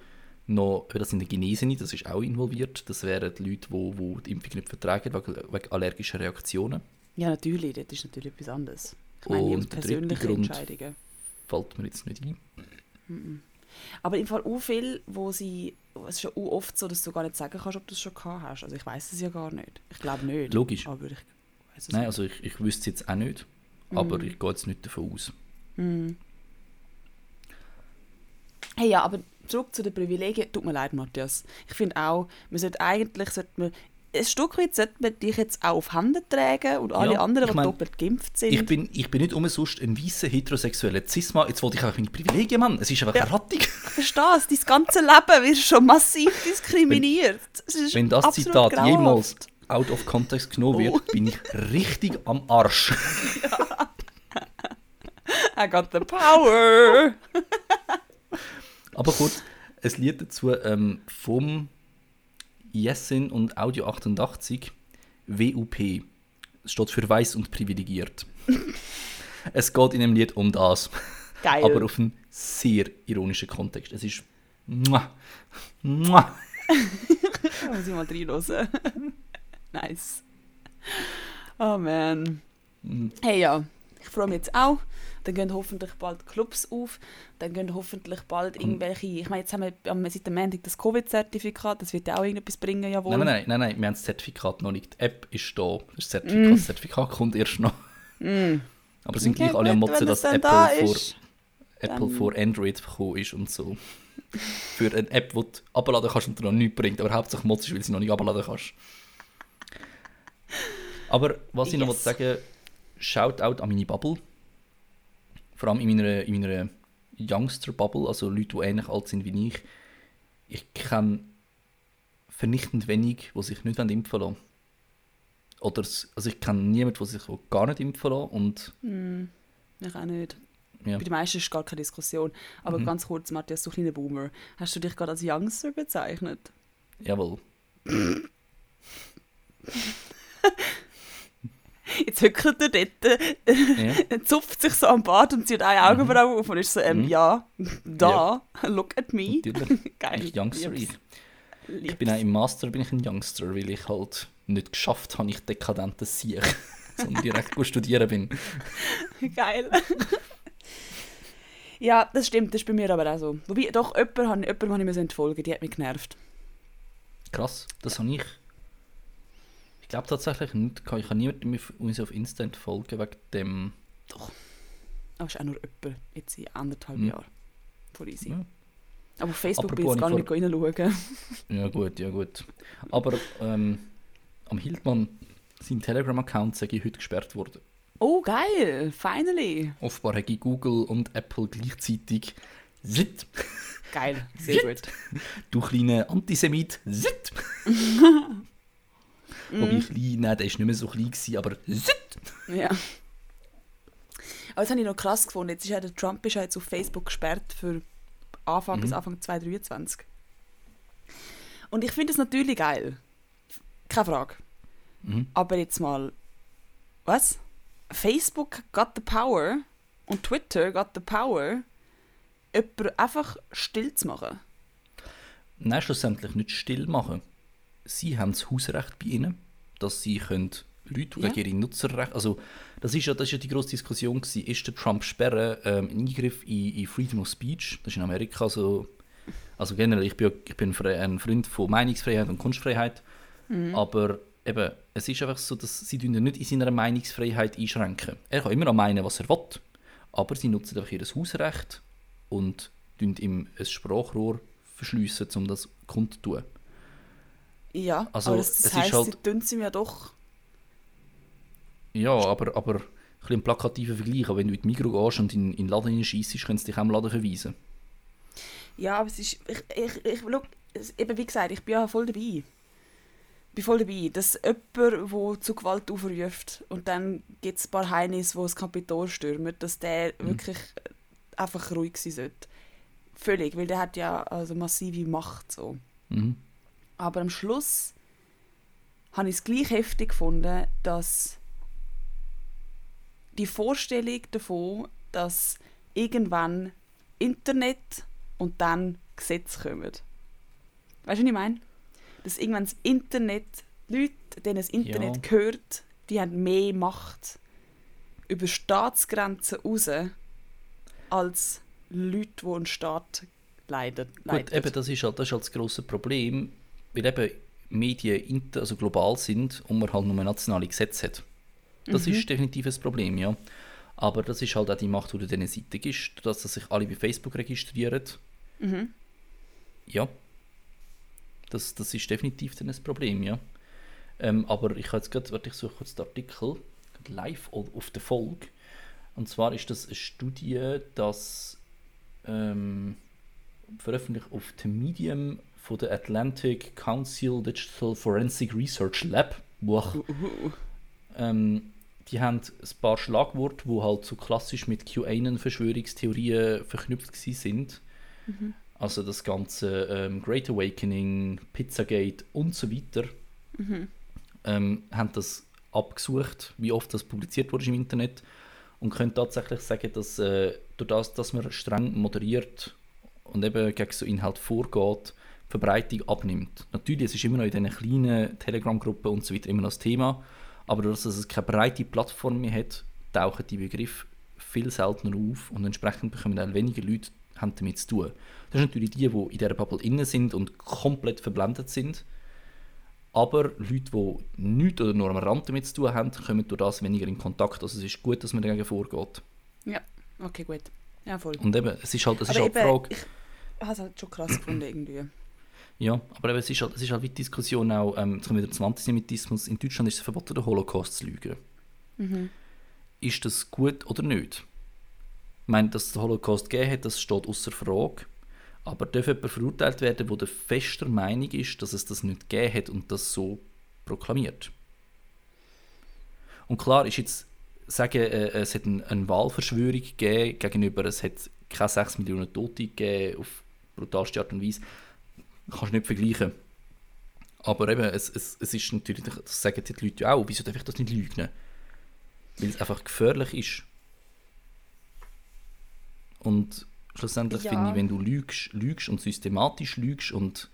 A: noch, das sind die Genesene, das ist auch involviert, das wären die Leute, die wo, wo die Impfung nicht vertragen, wegen, wegen allergischen Reaktionen.
B: Ja, natürlich, das ist natürlich etwas anderes. Ich meine,
A: Und
B: aus
A: der dritte
B: persönlichen
A: Grund-
B: Entscheidungen.
A: Fällt mir jetzt nicht ein.
B: Aber im Fall auch viel, wo sie, es ist ja auch oft so, dass du gar nicht sagen kannst, ob du es schon gehabt hast. Also ich weiß es ja gar nicht. Ich glaube nicht.
A: Logisch.
B: Aber ich
A: Nein, also ich, ich wüsste es jetzt auch nicht, aber ich gehe jetzt nicht davon aus.
B: Mhm. Hey, ja, aber zurück zu den Privilegien. Tut mir leid, Matthias. Ich finde auch, man sollte eigentlich, sollte man, ein Stück weit sollte man dich jetzt auch auf Hände tragen und alle
A: Ja,
B: anderen, die
A: mein,
B: doppelt geimpft sind.
A: Ich bin, ich bin nicht umsonst ein weißer heterosexueller Cisma. Jetzt wollte ich einfach meine Privilegien, Mann. Es ist einfach
B: Ja.
A: eine Rattung.
B: Ich verstehe es, dein ganze Leben wird schon massiv diskriminiert. Es ist
A: Wenn das Zitat
B: grauenhaft.
A: jemals out of context genommen wird,
B: Oh.
A: bin ich richtig am Arsch.
B: I got the power.
A: Aber kurz, ein Lied dazu ähm, vom Jessin und Audio 88, WUP. Es steht für weiß und privilegiert. es geht in dem Lied um das,
B: Geil.
A: aber auf einen sehr ironischen Kontext. Es ist. Mua, mua.
B: Muss ich mal reinhören. Nice. Oh man.
A: Mm,
B: Hey ja, ich freue mich jetzt auch. Dann gehen hoffentlich bald Clubs auf. Dann gehen hoffentlich bald irgendwelche. Ich meine, jetzt haben wir am- seit dem Montag das Covid-Zertifikat. Das wird ja auch irgendetwas bringen, jawohl.
A: Nein, nein, nein, nein, wir haben das Zertifikat noch nicht. Die App ist da. Das Zertifikat, das Zertifikat kommt erst noch. Aber sind gleich
B: Okay,
A: alle am Motzen, dass
B: es
A: Apple,
B: da
A: vor, Apple vor Android gekommen ist und so. Für eine App, die du abladen kannst und dir noch nichts bringt. Aber hauptsächlich motzen, weil du sie noch nicht abladen kannst. Aber was ich noch
B: Yes.
A: sagen Shoutout an meine Bubble. Vor allem in meiner, in meiner Youngster-Bubble, also Leute, die ähnlich alt sind wie ich. Ich kenne vernichtend wenig, die sich nicht impfen lassen. Oder, also ich kenne niemanden, der sich gar nicht impfen lässt. Und
B: Ich auch nicht.
A: ja,
B: Bei den meisten ist gar keine Diskussion. Aber
A: Mhm.
B: ganz kurz, Matthias, du kleiner Boomer. Hast du dich gerade als Youngster bezeichnet?
A: jawohl.
B: Jetzt hückelt er dort,
A: Ja.
B: er zupft sich so am Bart und zieht eine Augenbraue auf und ist so, ähm,
A: Mhm.
B: ja, da, look at me.
A: Natürlich.
B: Geil.
A: Ich Youngster, ich.
B: Lieb's.
A: Ich bin auch im Master bin ich ein Youngster, weil ich halt nicht geschafft habe, ich dekadentes Sieg, sondern direkt studieren bin.
B: Geil. ja, das stimmt, das ist bei mir aber auch so. Wobei, doch, jemanden habe jemanden habe ich mir entfolgen, die hat mich genervt.
A: Krass, das habe ich. Ich glaube tatsächlich nicht. Ich kann niemanden mehr uns auf Instant folgen wegen dem.
B: Aber es ist auch nur jemand, jetzt in anderthalb
A: Mhm.
B: Jahren. Voll easy.
A: Ja.
B: Aber auf Facebook bin ich
A: Apropos,
B: gar
A: ich
B: nicht reinschauen.
A: Ja gut, ja gut. Aber ähm, am Hildmann, sein Telegram-Account, ich, heute gesperrt worden.
B: Oh, geil, finally.
A: Offenbar haben Google und Apple gleichzeitig. Zit,
B: Geil, sehr gut.
A: du kleiner Antisemit. Zit. Mhm. Wobei klein, nein, der war nicht mehr so klein, gewesen, aber
B: Ja. Aber das habe ich noch krass gefunden. Jetzt ist ja der Trump ist ja jetzt auf Facebook gesperrt für Anfang mhm. bis Anfang 2023. Und ich finde es natürlich geil. Keine Frage. Mhm. Aber jetzt mal, was? Facebook got the power und Twitter got the power, jemanden einfach still zu machen.
A: Nein, schlussendlich nicht still machen. Sie haben das Hausrecht bei ihnen, dass sie können Leute ja. gegen ihre Nutzerrechte, also das ist ja, das ist ja die grosse Diskussion gewesen, ist der Trump sperren ähm, ein Eingriff in, in, Freedom of Speech, das ist in Amerika so, also generell, ich bin, ich bin ein Freund von Meinungsfreiheit und Kunstfreiheit, mhm. aber eben, es ist einfach so, dass sie nicht in seiner Meinungsfreiheit einschränken. Er kann immer noch meinen, was er will, aber sie nutzen einfach ihr Hausrecht und ihm ein Sprachrohr verschliessen, um das kundzutun.
B: Ja, also, aber das, das heisst, halt, sie tun sie mir doch...
A: Ja, aber, aber ein bisschen plakativer Vergleich. Wenn du in die Mikro gehst und in, in den Laden schießt, können sie dich auch im Laden verweisen.
B: Ja, aber es ist... Ich, ich, ich, look, eben wie gesagt, ich bin ja voll dabei bin voll dabei, dass jemand, der zu Gewalt aufruft und dann gibt es ein paar Heinis, die das Kapitol stürmen, dass der mhm. wirklich einfach ruhig sein sollte. Völlig, weil der hat ja also massive Macht so. Mhm. Aber am Schluss habe ich es gleich heftig gefunden, dass die Vorstellung davon, dass irgendwann Internet und dann Gesetze kommen. Weißt du, was ich meine? dass irgendwann das Internet, Leute, denen das Internet ja. gehört, die haben mehr Macht über Staatsgrenzen raus, als Leute, die einen Staat leiden.
A: Gut, eben, das ist halt das, ist halt das grosse Problem, weil eben Medien also global sind und man halt nur nationale Gesetze hat. Das mhm. ist definitiv ein Problem, ja. Aber das ist halt auch die Macht, die du diesen Seiten gibst, dass sich alle bei Facebook registrieren. Mhm. Ja, das, das ist definitiv dann ein Problem, ja. Ähm, aber ich habe jetzt gerade, warte, ich suche kurz den Artikel, live auf der Folge. Und zwar ist das eine Studie, das ähm, veröffentlicht auf dem Medium von der Atlantic Council Digital Forensic Research Lab. Wow. Uh, uh, uh. Ähm, die haben ein paar Schlagworte, die halt so klassisch mit QAnon-Verschwörungstheorien verknüpft sind. Mhm. Also das ganze ähm, Great Awakening, Pizzagate und so weiter, mhm. ähm, haben das abgesucht, wie oft das publiziert wurde im Internet und können tatsächlich sagen, dass äh, durch das, dass man streng moderiert und eben gegen so Inhalt vorgeht, Verbreitung abnimmt. Natürlich, es ist immer noch in diesen kleinen Telegram-Gruppen und so weiter immer noch das Thema, aber dadurch, dass es keine breite Plattform mehr hat, tauchen die Begriffe viel seltener auf und entsprechend bekommen auch weniger Leute haben damit zu tun. Das sind natürlich die, die in dieser Bubble innen sind und komplett verblendet sind. Aber Leute, die nichts oder nur am Rand damit zu tun haben, kommen durch das weniger in Kontakt. Also es ist gut, dass man dagegen vorgeht.
B: Ja, okay, gut. Ja, voll.
A: Und eben, es ist halt, es ist halt die Frage...
B: Ich habe es halt schon krass gefunden irgendwie.
A: Ja, aber es, ist halt, es ist halt wie die Diskussion auch, ähm, jetzt kommen wir wieder zum Antisemitismus, in Deutschland ist es verboten, den Holocaust zu lügen. Mhm. Ist das gut oder nicht? Ich meine, dass es den Holocaust gegeben hat, das steht außer Frage. Aber darf jemand verurteilt werden, der der fester Meinung ist, dass es das nicht gegeben hat und das so proklamiert? Und klar ist jetzt, sagen, äh, es hat eine, eine Wahlverschwörung gegeben gegenüber, es hat keine 6 Millionen Tote gegeben auf brutalste Art und Weise. Kannst du nicht vergleichen. Aber eben, es, es, es ist natürlich, das sagen die Leute ja auch, wieso darf ich das nicht lügen? Weil es einfach gefährlich ist. Und schlussendlich ja. finde ich, wenn du lügst, lügst und systematisch lügst und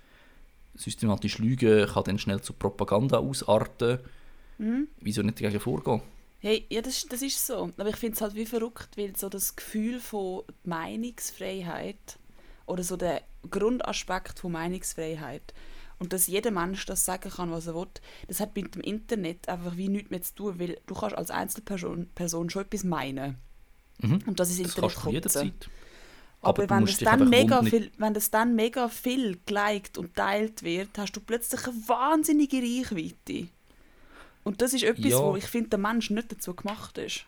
A: systematisch lügen kann dann schnell zu Propaganda ausarten, mhm. wieso nicht dagegen vorgehen?
B: Hey, ja, das, das ist so. Aber ich finde es halt wie verrückt, weil so das Gefühl von Meinungsfreiheit oder so der Grundaspekt von Meinungsfreiheit und dass jeder Mensch das sagen kann, was er will, das hat mit dem Internet einfach wie nichts mehr zu tun, weil du kannst als Einzelperson Person schon etwas meinen. Mhm. Und das ist das Internet kannst du jederzeit. Aber, aber wenn, das dann mega viel, wenn das dann mega viel geliked und teilt wird, hast du plötzlich eine wahnsinnige Reichweite. Und das ist etwas, ja. wo ich finde, der Mensch nicht dazu gemacht ist.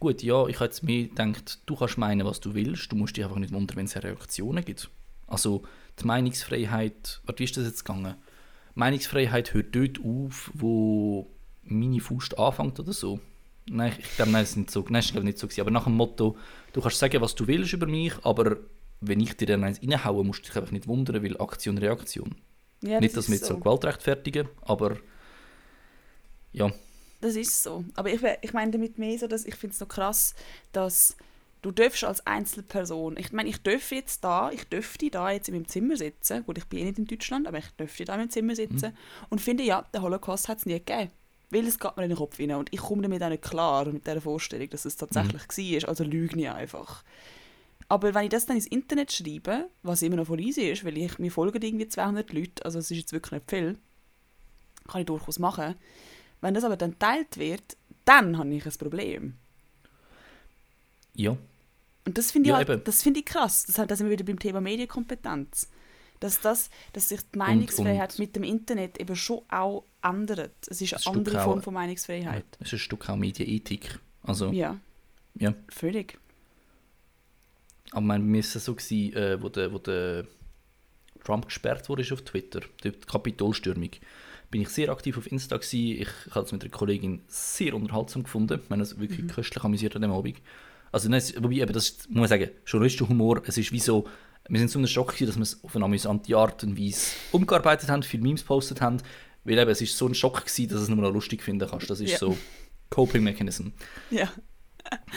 A: Gut, ja, ich habe jetzt mir gedacht, du kannst meinen, was du willst, du musst dich einfach nicht wundern, wenn es Reaktionen gibt. Also die Meinungsfreiheit, wie ist das jetzt gegangen? Meinungsfreiheit hört dort auf, wo meine Faust anfängt oder so. Nein, ich glaube, nein, das ist nicht so, nein, das ist ich nicht so gewesen. Aber nach dem Motto, du kannst sagen, was du willst über mich, aber wenn ich dir dann eins reinhaue, musst du dich einfach nicht wundern, weil Aktion, Reaktion.
B: Ja,
A: nicht, dass wir jetzt so Gewalt rechtfertigen, aber ja.
B: Das ist so. Aber ich, ich meine damit mehr so, dass ich finde es so krass, dass du darfst als Einzelperson, ich meine, ich dürfte jetzt da, ich dürfte da jetzt in meinem Zimmer sitzen, gut, ich bin eh nicht in Deutschland, aber ich dürfte da in meinem Zimmer sitzen und finde, ja, der Holocaust hat es nie gegeben. Weil es geht mir in den Kopf rein und ich komme damit auch nicht klar mit dieser Vorstellung, dass es tatsächlich war, also lüge ich einfach. Aber wenn ich das dann ins Internet schreibe, was immer noch voll easy ist, weil ich, mir folgen irgendwie 200 Leute, also es ist jetzt wirklich nicht viel, kann ich durchaus machen. Wenn das aber dann geteilt wird, dann habe ich ein Problem.
A: Ja,
B: Und das finde ich,
A: Ja,
B: halt, das finde ich krass. Das, da sind wir wieder beim Thema Medienkompetenz. Dass, das, dass sich die Meinungsfreiheit
A: und-
B: mit dem Internet eben schon auch ändert. Es ist
A: Ein
B: eine andere
A: auch-
B: Form von Meinungsfreiheit.
A: es ist ein Stück auch Medienethik. Also,
B: Ja,
A: ja.
B: völlig.
A: Aber ist es so gewesen, äh, wo der, wo der Trump gesperrt wurde auf Twitter, die Kapitolstürmung, bin ich sehr aktiv auf Insta gewesen. Ich, habe es mit einer Kollegin sehr unterhaltsam gefunden. Ich meine, es wirklich köstlich amüsiert an dem Abend. Also, nein, wobei, eben, das ist, muss ich sagen, journalistischer Humor, es ist wie so, wir sind so einem Schock gewesen, dass wir es auf eine amüsante Art und Weise umgearbeitet haben, viele Memes gepostet haben, weil eben, es ist so ein Schock gewesen, dass du es nur noch lustig finden kannst. Das ist
B: Ja.
A: so Coping Mechanism.
B: Ja.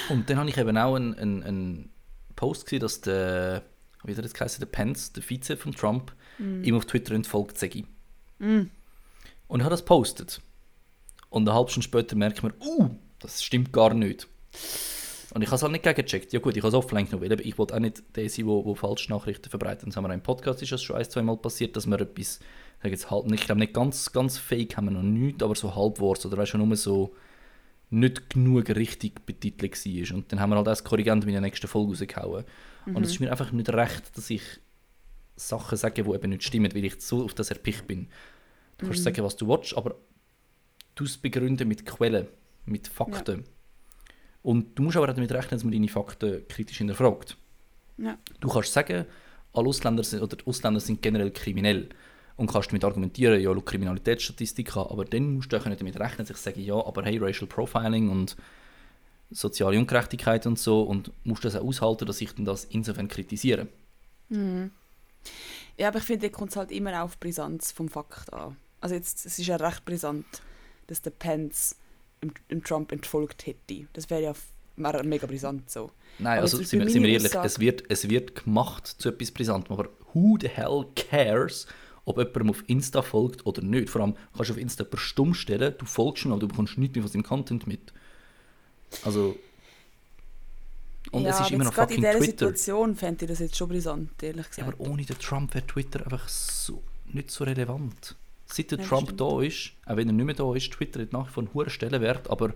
A: Und dann habe ich eben auch einen, einen, einen Post gesehen, dass der, wie hat er das geheißen, der Pence, der Vize von Trump, ihm auf Twitter entfolgt sei.
B: Mm.
A: Und er hat das postet. Und eine halbe Stunde später merkt man, uh, das stimmt gar nicht. Und ich habe es halt nicht gegengecheckt. Ja gut, ich habe es offline genommen, weil eben ich wollte auch nicht der sein, der, der falsche Nachrichten verbreitet. Das haben wir auch im Podcast, ist das schon ein, zwei Mal passiert, dass wir etwas, ich jetzt halb, ich glaube nicht ganz, ganz fake haben wir noch nicht, aber so halbwort oder weißt du, nur so nicht genug richtig betitelt war. Und dann haben wir halt als Korrigent in der nächsten Folge rausgehauen. Und es ist mir einfach nicht recht, dass ich Sachen sage, die eben nicht stimmen, weil ich so auf das erpicht bin. Du kannst sagen, was du willst, aber du es begründen mit Quellen, mit Fakten. Und du musst aber auch damit rechnen, dass man deine Fakten kritisch hinterfragt.
B: Ja.
A: Du kannst sagen, alle Ausländer sind, oder Ausländer sind generell kriminell und kannst damit argumentieren, ja, Kriminalitätsstatistik an, aber dann musst du auch damit rechnen, dass ich sage, ja, aber hey, Racial Profiling und soziale Ungerechtigkeit und so und musst das auch aushalten, dass ich dann das insofern kritisiere.
B: Ja, aber ich finde, kommt es halt immer auf die Brisanz vom Fakt an. Also jetzt, es ist ja recht brisant, dass der Pence dem, dem Trump entfolgt hätte. Das wäre ja wäre mega brisant so.
A: Nein,
B: Aber
A: also sind wir, ehrlich,
B: Aussage-
A: es wird, es wird gemacht zu etwas Brisantem, aber who the hell cares, ob jemandem auf Insta folgt oder nicht? Vor allem kannst du auf Insta jemanden stumm stellen, du folgst ihm, aber du bekommst nichts mehr von seinem Content mit. Also... Und
B: ja,
A: es ist immer noch
B: gerade in
A: fucking
B: dieser
A: Twitter.
B: Situation fände ich das jetzt schon brisant, ehrlich
A: Ja,
B: gesagt.
A: aber ohne den Trump wäre Twitter einfach so, nicht so relevant. Seit der
B: Ja,
A: Trump
B: stimmt.
A: da ist, auch wenn er nicht mehr da ist, Twitter hat nach wie vor einen hohen Stellenwert, aber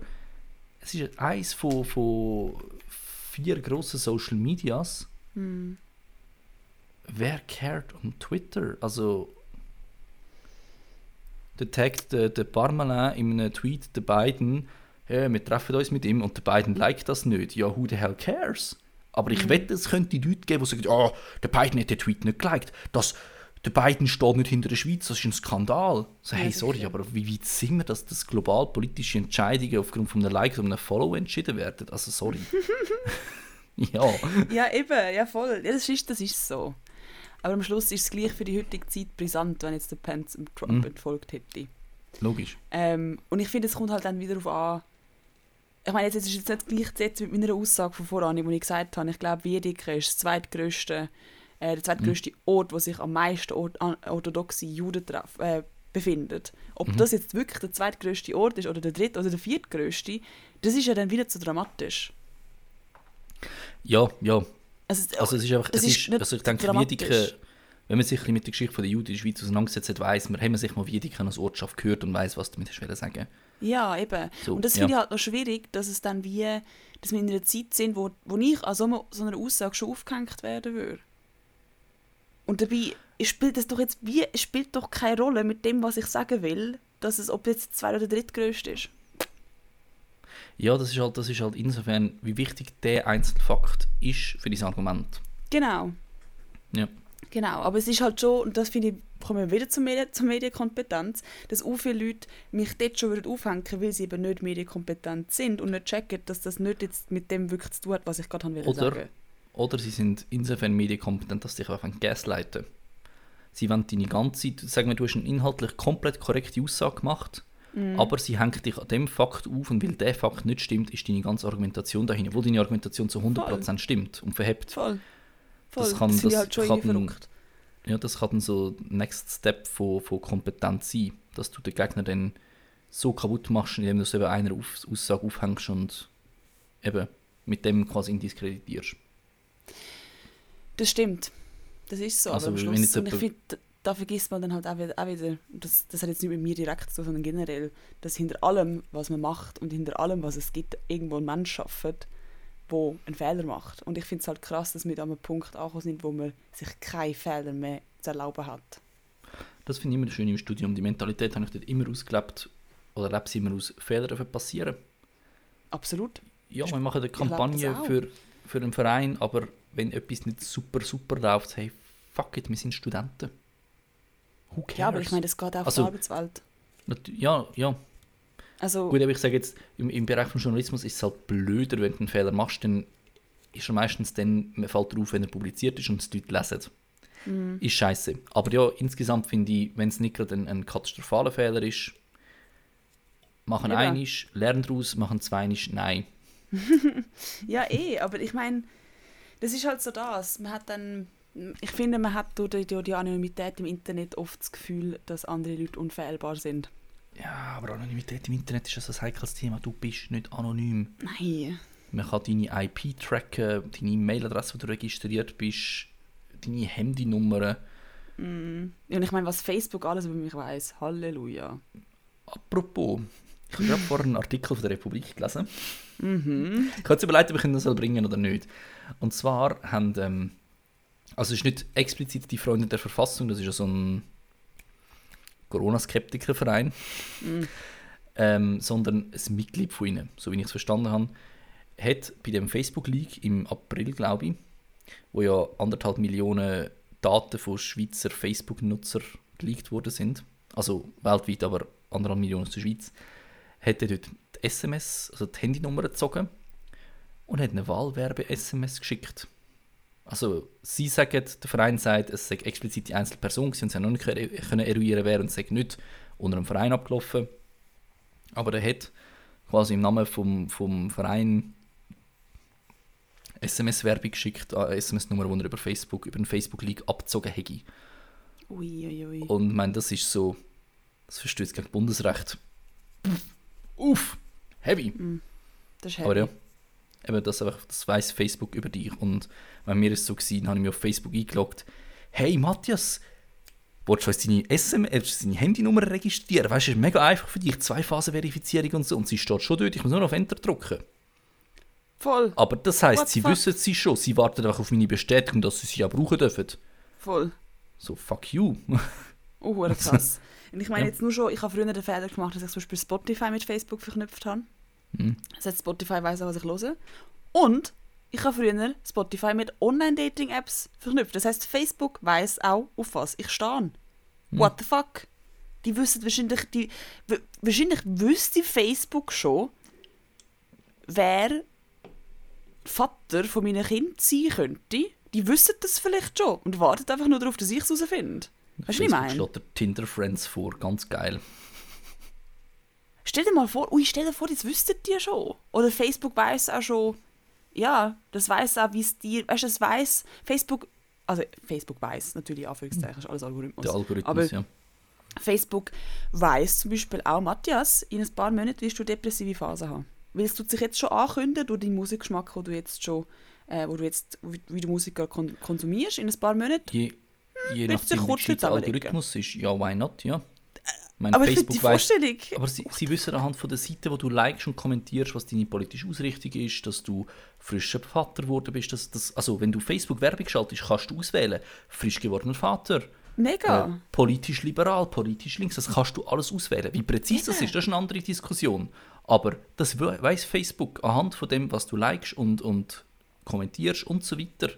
A: es ist eins von, von vier grossen Social Medias.
B: Hm.
A: Wer cared um Twitter? Also, der taggt der, der Parmelin in einem Tweet der beiden, hey, wir treffen uns mit ihm und der beiden liked das nicht. Ja, who the hell cares? Aber ich wette, es könnte Leute geben, die sagen, oh, der Biden hat den Tweet nicht geliked. Das, der Biden steht nicht hinter der Schweiz, das ist ein Skandal. So, hey, sorry, aber wie weit sind wir, dass das global politische Entscheidungen aufgrund von einem Like oder einem Follow entschieden werden? Also, sorry. ja.
B: Ja, eben, ja voll. Ja, das, ist, das ist so. Aber am Schluss ist es gleich für die heutige Zeit brisant, wenn jetzt der Pence dem Trump
A: Mhm.
B: entfolgt hätte.
A: Logisch.
B: Ähm, und ich finde, es kommt halt dann wieder darauf an. Ich meine, jetzt ist es jetzt nicht gleichzusetzen mit meiner Aussage von voran, wo ich gesagt habe, ich glaube, Wiedeke ist das zweitgrößte, äh, der zweitgrößte Ort, wo sich am meisten orthodoxe Juden traf, äh, befindet. Ob
A: Mhm.
B: das jetzt wirklich der zweitgrößte Ort ist oder der dritte oder der viertgrößte, das ist ja dann wieder zu dramatisch.
A: Ja, ja.
B: Also, es-
A: Also es ist einfach, es
B: ist
A: ist, also ich denke,
B: dramatisch.
A: Wiedeke, wenn man sich mit der Geschichte von der Juden in der Schweiz auseinandergesetzt hat, weiss man, haben man sich mal Wiedeke als Ortschaft gehört und weiß, was damit wollen sagen.
B: Ja, eben.
A: So,
B: und das
A: ja.
B: finde ich halt noch schwierig, dass es dann wie, dass wir in einer Zeit sind, wo, wo ich an so, einer- so einer Aussage schon aufgehängt werden würde. Und dabei spielt es doch jetzt wie, spielt doch keine Rolle mit dem, was ich sagen will, dass es, ob jetzt zwei oder drittgrößte ist.
A: Ja, das ist halt, das ist halt insofern, wie wichtig der Einzelfakt ist für dieses Argument.
B: Genau.
A: Ja.
B: Genau, aber es ist halt schon, und das finde ich kommen wir wieder zur, Medien, zur Medienkompetenz, dass auch viele Leute mich dort schon würden aufhängen weil sie eben nicht medienkompetent sind und nicht checken, dass das nicht jetzt mit dem wirklich zu tun hat, was ich gerade
A: sagen Oder sie sind insofern medienkompetent, dass sie dich einfach gaslighten Sie wollen deine ganze Zeit, sagen wir, du hast eine inhaltlich komplett korrekte Aussage gemacht, mm. aber sie hängt dich an dem Fakt auf und weil der Fakt nicht stimmt, ist deine ganze Argumentation dahin, wo deine Argumentation zu 100% Voll. stimmt und verhebt.
B: Voll. Voll.
A: Das kann, das, das halt schon kann, verrückt ja, das kann dann so Next Step von, von Kompetenz sein, dass du den Gegner dann so kaputt machst, indem du es eben einer Auf Aussage aufhängst und eben mit dem quasi indiskreditierst.
B: Das stimmt. Das ist so. Also, aber am Schluss, und ich finde, da vergisst man dann halt auch wieder, auch wieder das, das hat jetzt nicht mit mir direkt zu sondern generell, dass hinter allem, was man macht und hinter allem, was es gibt, irgendwo ein Mensch arbeitet, wo einen Fehler macht. Und ich finde es halt krass, dass wir da an einem Punkt angekommen sind, wo man sich keine Fehler mehr zu erlauben hat.
A: Das finde ich immer schön im Studium. Die Mentalität habe ich dort immer ausgelebt, oder lebe sie immer aus, Fehler passieren.
B: Absolut.
A: Ja, wir machen eine Kampagne für, für einen Verein, aber wenn etwas nicht super, super läuft, hey, fuck it, wir sind Studenten.
B: Who cares? Ja, aber ich meine, das geht auch also, auf die Arbeitswelt.
A: Ja, ja,
B: also,
A: Gut, aber ich sage jetzt, im, im Bereich von Journalismus ist es halt blöder, wenn du einen Fehler machst, dann ist er meistens dann, man fällt darauf, wenn er publiziert ist und es die Leute lesen. Mhm. Ist scheiße. Aber ja, insgesamt finde ich, wenn es nicht gerade ein, ein katastrophaler Fehler ist, machen ja. einisch, lernen daraus, machen zweinisch, nein.
B: ja, eh, aber ich meine, das ist halt so das. Man hat dann, ich finde, man hat durch die, durch die Anonymität im Internet oft das Gefühl, dass andere Leute unfehlbar sind.
A: Ja, aber Anonymität im Internet ist ein heikles Thema. Du bist nicht anonym.
B: Nein.
A: Man kann deine IP tracken, deine E-Mail-Adresse, wo du registriert bist, deine Handynummer.
B: Mm. Und ich meine, was Facebook alles über mich weiß. Halleluja.
A: Apropos, ich habe gerade vorhin einen Artikel von der Republik gelesen.
B: Mhm.
A: Ich habe jetzt überlegt, ob ich ihn das bringen oder nicht. Und zwar haben, ähm, also es ist nicht explizit die Freunde der Verfassung, das ist ja so ein Corona-Skeptiker-Verein, mm. ähm, sondern ein Mitglied von ihnen, so wie ich es verstanden habe, hat bei dem Facebook-Leak im April, glaube ich, wo ja anderthalb Millionen Daten von Schweizer Facebook-Nutzer geleakt worden sind, also weltweit, aber anderthalb Millionen aus der Schweiz, hat er dort die SMS, also die Handynummer gezogen und hat eine Wahlwerbe-SMS geschickt also sie sagen, der Verein sagt, es sei explizit die einzelne Person und sie haben noch nicht können eruieren wer und sei nicht unter einem Verein abgelaufen. Aber er hat quasi im Namen vom, vom Verein SMS-Werbung geschickt, eine SMS-Nummer, die er über Facebook, über den Facebook-League abgezogen hätte.
B: Ui, ui,
A: Und ich meine, das ist so, das verstößt gegen Bundesrecht. Uff, heavy.
B: Mm, das ist heavy.
A: Aber ja, eben das, einfach, das weiss Facebook über dich. Und wenn mir es so war, habe ich mich auf Facebook eingeloggt. Hey Matthias, willst du deine, SMS, deine Handynummer registrieren? Weißt du, es ist mega einfach für dich, Zwei-Phasen-Verifizierung und so. Und sie steht schon dort, ich muss nur noch auf Enter drücken.
B: Voll.
A: Aber das heisst, sie fuck? wissen sie schon, sie warten einfach auf meine Bestätigung, dass sie sie ja brauchen dürfen.
B: Voll.
A: So, fuck you.
B: oh, krass. Und ich meine ja. jetzt nur schon, ich habe früher den Fehler gemacht, dass ich zum Beispiel Spotify mit Facebook verknüpft habe. Mhm. Das heißt, Spotify weiß auch, was ich höre. Und ich habe früher Spotify mit Online-Dating-Apps verknüpft. Das heißt, Facebook weiß auch, auf was ich stehe. Hm. What the fuck? Die wissen wahrscheinlich, die, wahrscheinlich wüsste Facebook schon, wer Vater von meinen Kindern sein könnte. Die wissen das vielleicht schon und warten einfach nur darauf, dass ich es herausfinde. Weißt du, ich meine?
A: schlägt der Tinder Friends vor, ganz geil.
B: Stell dir mal vor, ui, stell dir vor, das wüsstet ihr schon. Oder Facebook weiß auch schon, ja, das weiß auch, wie es dir, weißt du, das weiß, Facebook, also Facebook weiß natürlich, Anführungszeichen, ist alles Algorithmus.
A: Der Algorithmus,
B: aber
A: ja.
B: Facebook weiß zum Beispiel auch, Matthias, in ein paar Monaten wirst du depressive Phasen haben. Weil es tut sich jetzt schon ankündigen durch deinen Musikgeschmack, wo du jetzt schon, äh, wo du jetzt, wie du Musik kon konsumierst, in ein paar Monaten.
A: Je, je hm, nach dem Algorithmus ist ja, why not, ja.
B: Meine, aber Facebook die weiss, Vorstellung.
A: Aber sie, sie wissen anhand von der Seite, wo du likest und kommentierst, was deine politische Ausrichtung ist, dass du frischer Vater geworden bist. Dass, dass, also wenn du Facebook Werbung schaltest, kannst du auswählen. Frisch gewordener Vater.
B: Mega. Äh,
A: politisch liberal, politisch links. Das kannst du alles auswählen. Wie präzise das ist, das ist eine andere Diskussion. Aber das weiß Facebook anhand von dem, was du likest und, und kommentierst und so weiter.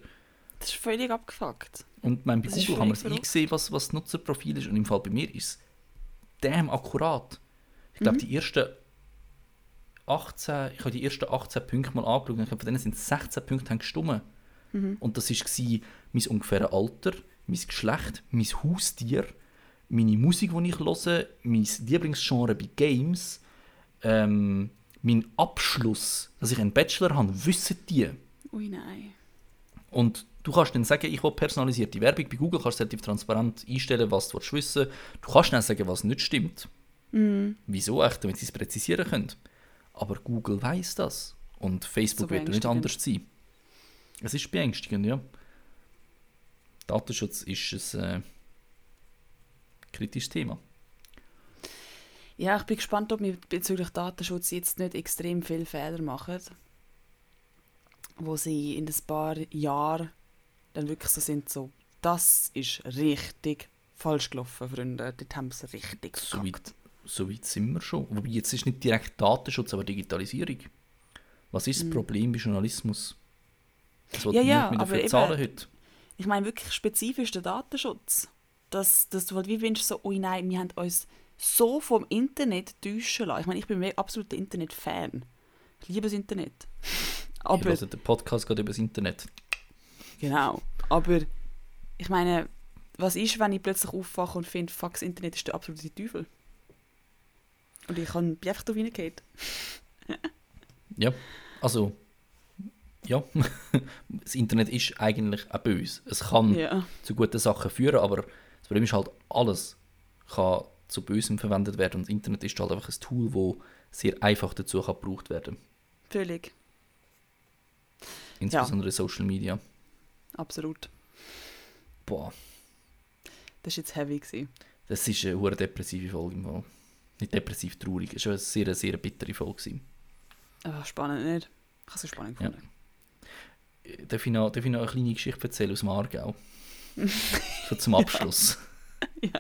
B: Das ist völlig abgefuckt.
A: Und mein, bei
B: Das
A: Google haben wir es eingesehen, was, was das Nutzerprofil ist. Und im Fall bei mir ist es damn akkurat. Ich glaube,
B: Mhm.
A: die ersten 18, ich habe die ersten 18 Punkte mal angeschaut und ich glaube, von denen sind 16 Punkte gestimmt.
B: Mhm.
A: Und das war mein ungefähre Alter, mein Geschlecht, mein Haustier, meine Musik, die ich höre, mein Lieblingsgenre bei Games, ähm, mein Abschluss, dass ich einen Bachelor habe, wissen die.
B: Ui, nein.
A: Und du kannst dann sagen, ich will personalisierte Werbung. Bei Google kannst du relativ transparent einstellen, was du willst wissen Du kannst dann sagen, was nicht stimmt.
B: Mhm.
A: Wieso echt, damit sie es präzisieren können. Aber Google weiß das. Und Facebook wird nicht anders sein. Es ist beängstigend, ja. Datenschutz ist ein äh, kritisches Thema.
B: Ja, ich bin gespannt, ob wir bezüglich Datenschutz jetzt nicht extrem viele Fehler machen, wo sie in ein paar Jahren dann wirklich so sind, so, das ist richtig falsch gelaufen, Freunde. Dort haben sie richtig
A: So weit, so weit sind wir schon. Wobei jetzt ist nicht direkt Datenschutz, aber Digitalisierung. Was ist das Problem bei Journalismus? Das.
B: Ja, ja,
A: mehr
B: aber
A: dafür
B: eben-
A: zahlen heute.
B: Ich meine wirklich spezifisch der Datenschutz. Dass, dass du halt wie wünschst, so, ui nein, wir haben uns so vom Internet täuschen lassen. Ich meine, ich bin ein absoluter Internet-Fan. Ich liebe das Internet.
A: Ich
B: Aber,
A: höre den Podcast gerade über das Internet.
B: Genau. Aber, ich meine, was ist, wenn ich plötzlich aufwache und finde, fuck, das Internet ist der absolute Teufel? Und ich kann, einfach da reingefallen.
A: Ja, also, ja, das Internet ist eigentlich auch böse. Es kann
B: Ja.
A: zu guten Sachen führen, aber das Problem ist halt, alles kann zu Bösem verwendet werden und das Internet ist halt einfach ein Tool, das sehr einfach dazu kann gebraucht werden
B: Völlig.
A: Insbesondere Social Media.
B: Absolut.
A: Boah,
B: Das war jetzt heavy. Gewesen.
A: das ist eine hure depressive Folge im Fall. Nicht depressiv, traurig. Es war eine sehr, sehr bittere Folge. gewesen.
B: Ah, spannend nicht. Ich habe es spannend
A: Ja.
B: gefunden.
A: Äh, Darf ich, noch, darf ich noch eine kleine Geschichte erzählen aus dem Aargau? so zum Abschluss.
B: Ja.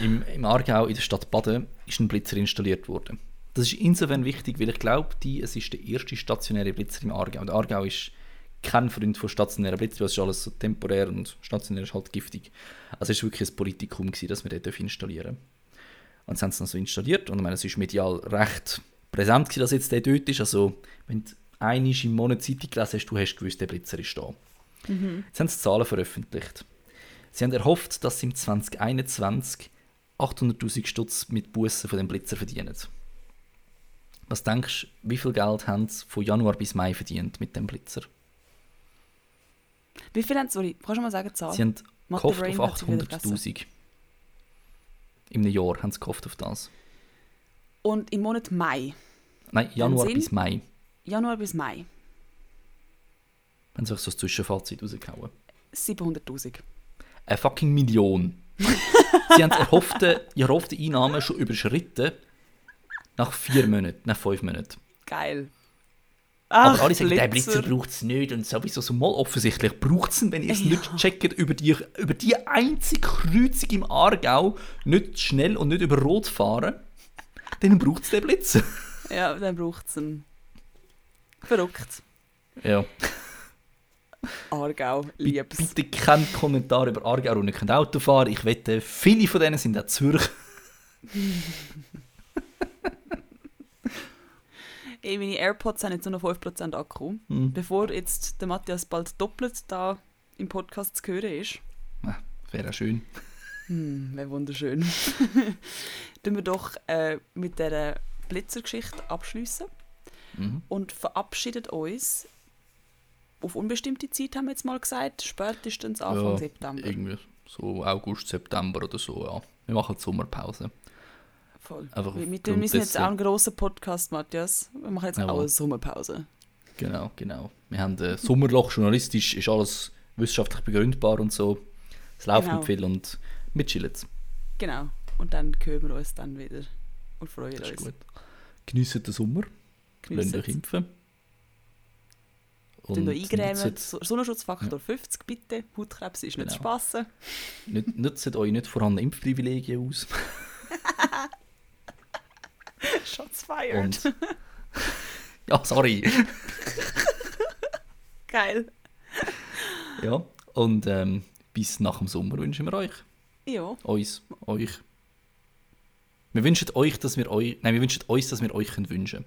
A: Im, Im Aargau, in der Stadt Baden, ist ein Blitzer installiert worden. Das ist insofern wichtig, weil ich glaube, die, es ist der erste stationäre Blitzer im Aargau. Und Aargau ist kein Freund von stationären Blitzern, weil es ist alles so temporär und stationär ist halt giftig. Also es war wirklich ein Politikum, gewesen, dass wir dürfen installieren Und das haben sie dann so installiert und ich meine, es ist medial recht präsent, gewesen, dass jetzt der dort ist. Also wenn du einmal im Monat Zeitung gelesen hast, du hast gewusst, der Blitzer ist da. Jetzt haben sie Zahlen veröffentlicht. Sie haben erhofft, dass sie im 2021 800'000 Stutz mit Bussen von dem Blitzer verdienen. Was denkst du, wie viel Geld haben sie von Januar bis Mai verdient mit dem Blitzer?
B: Wie viel haben sie, sorry, kannst du mal sagen, Zahl?
A: Sie haben gehofft
B: Brain
A: auf
B: hat sich wieder vergessen.
A: 800'000. Im Jahr haben sie gehofft auf das.
B: Und im Monat Mai,
A: Nein, Januar bis Mai.
B: Januar bis Mai,
A: Haben sie sich so ein Zwischenfazit rausgehauen.
B: 700'000.
A: Eine fucking Million. sie haben die erhoffte, erhoffte Einnahmen schon überschritten nach vier Monaten, nach fünf Monaten.
B: Geil.
A: Aber
B: Ach,
A: alle sagen, der Blitzer braucht es nicht und sowieso so mal offensichtlich braucht es ihn, wenn ihr es nicht checkt, über die, über die einzige Kreuzung im Aargau nicht schnell und nicht über Rot fahren, dann braucht es den Blitzer.
B: Ja, dann braucht es einen. Verrückt.
A: Ja.
B: Aargau, lieb's.
A: Bitte keinen Kommentar über Aargau und nicht Auto fahren. Ich wette, viele von denen sind auch Zürich.
B: Ey, meine AirPods haben jetzt nur noch 5% Akku.
A: Hm.
B: Bevor jetzt der Matthias bald doppelt da im Podcast zu hören ist.
A: Ah, Wäre schön.
B: Hm, wäre wunderschön. Tun wir doch äh, mit dieser Blitzergeschichte abschließen
A: Mhm.
B: und verabschiedet uns auf unbestimmte Zeit, haben wir jetzt mal gesagt, spätestens Anfang
A: Ja,
B: September.
A: Irgendwie so August, September oder so, ja. Wir machen Sommerpause.
B: Voll.
A: Einfach
B: wir, wir, sind jetzt auch ein grosser Podcast, Matthias. Wir machen jetzt
A: Jawohl.
B: auch eine Sommerpause.
A: Genau, genau. Wir haben ein Sommerloch, journalistisch ist alles wissenschaftlich begründbar und so. Es läuft
B: Genau.
A: nicht viel und wir chillen.
B: Genau. Und dann hören wir uns dann wieder und freuen
A: Das
B: uns.
A: gut. Geniessen den Sommer, lasst euch impfen.
B: Tun euch eingrämen. Sonnenschutzfaktor 50, bitte. Hautkrebs ist nicht
A: Genau.
B: zu spassen.
A: nüt- nutzt euch nicht vorhandene Impfprivilegien aus.
B: Shots fired.
A: Und ja, sorry.
B: Geil.
A: Ja, und ähm, bis nach dem Sommer wünschen wir euch.
B: Ja.
A: Uns, euch. Wir wünschen euch, dass wir euch. Nein, wir wünschen uns, dass wir euch können wünschen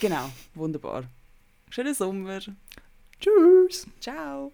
B: Genau, wunderbar. Schönen Sommer.
A: Tschüss!
B: Ciao.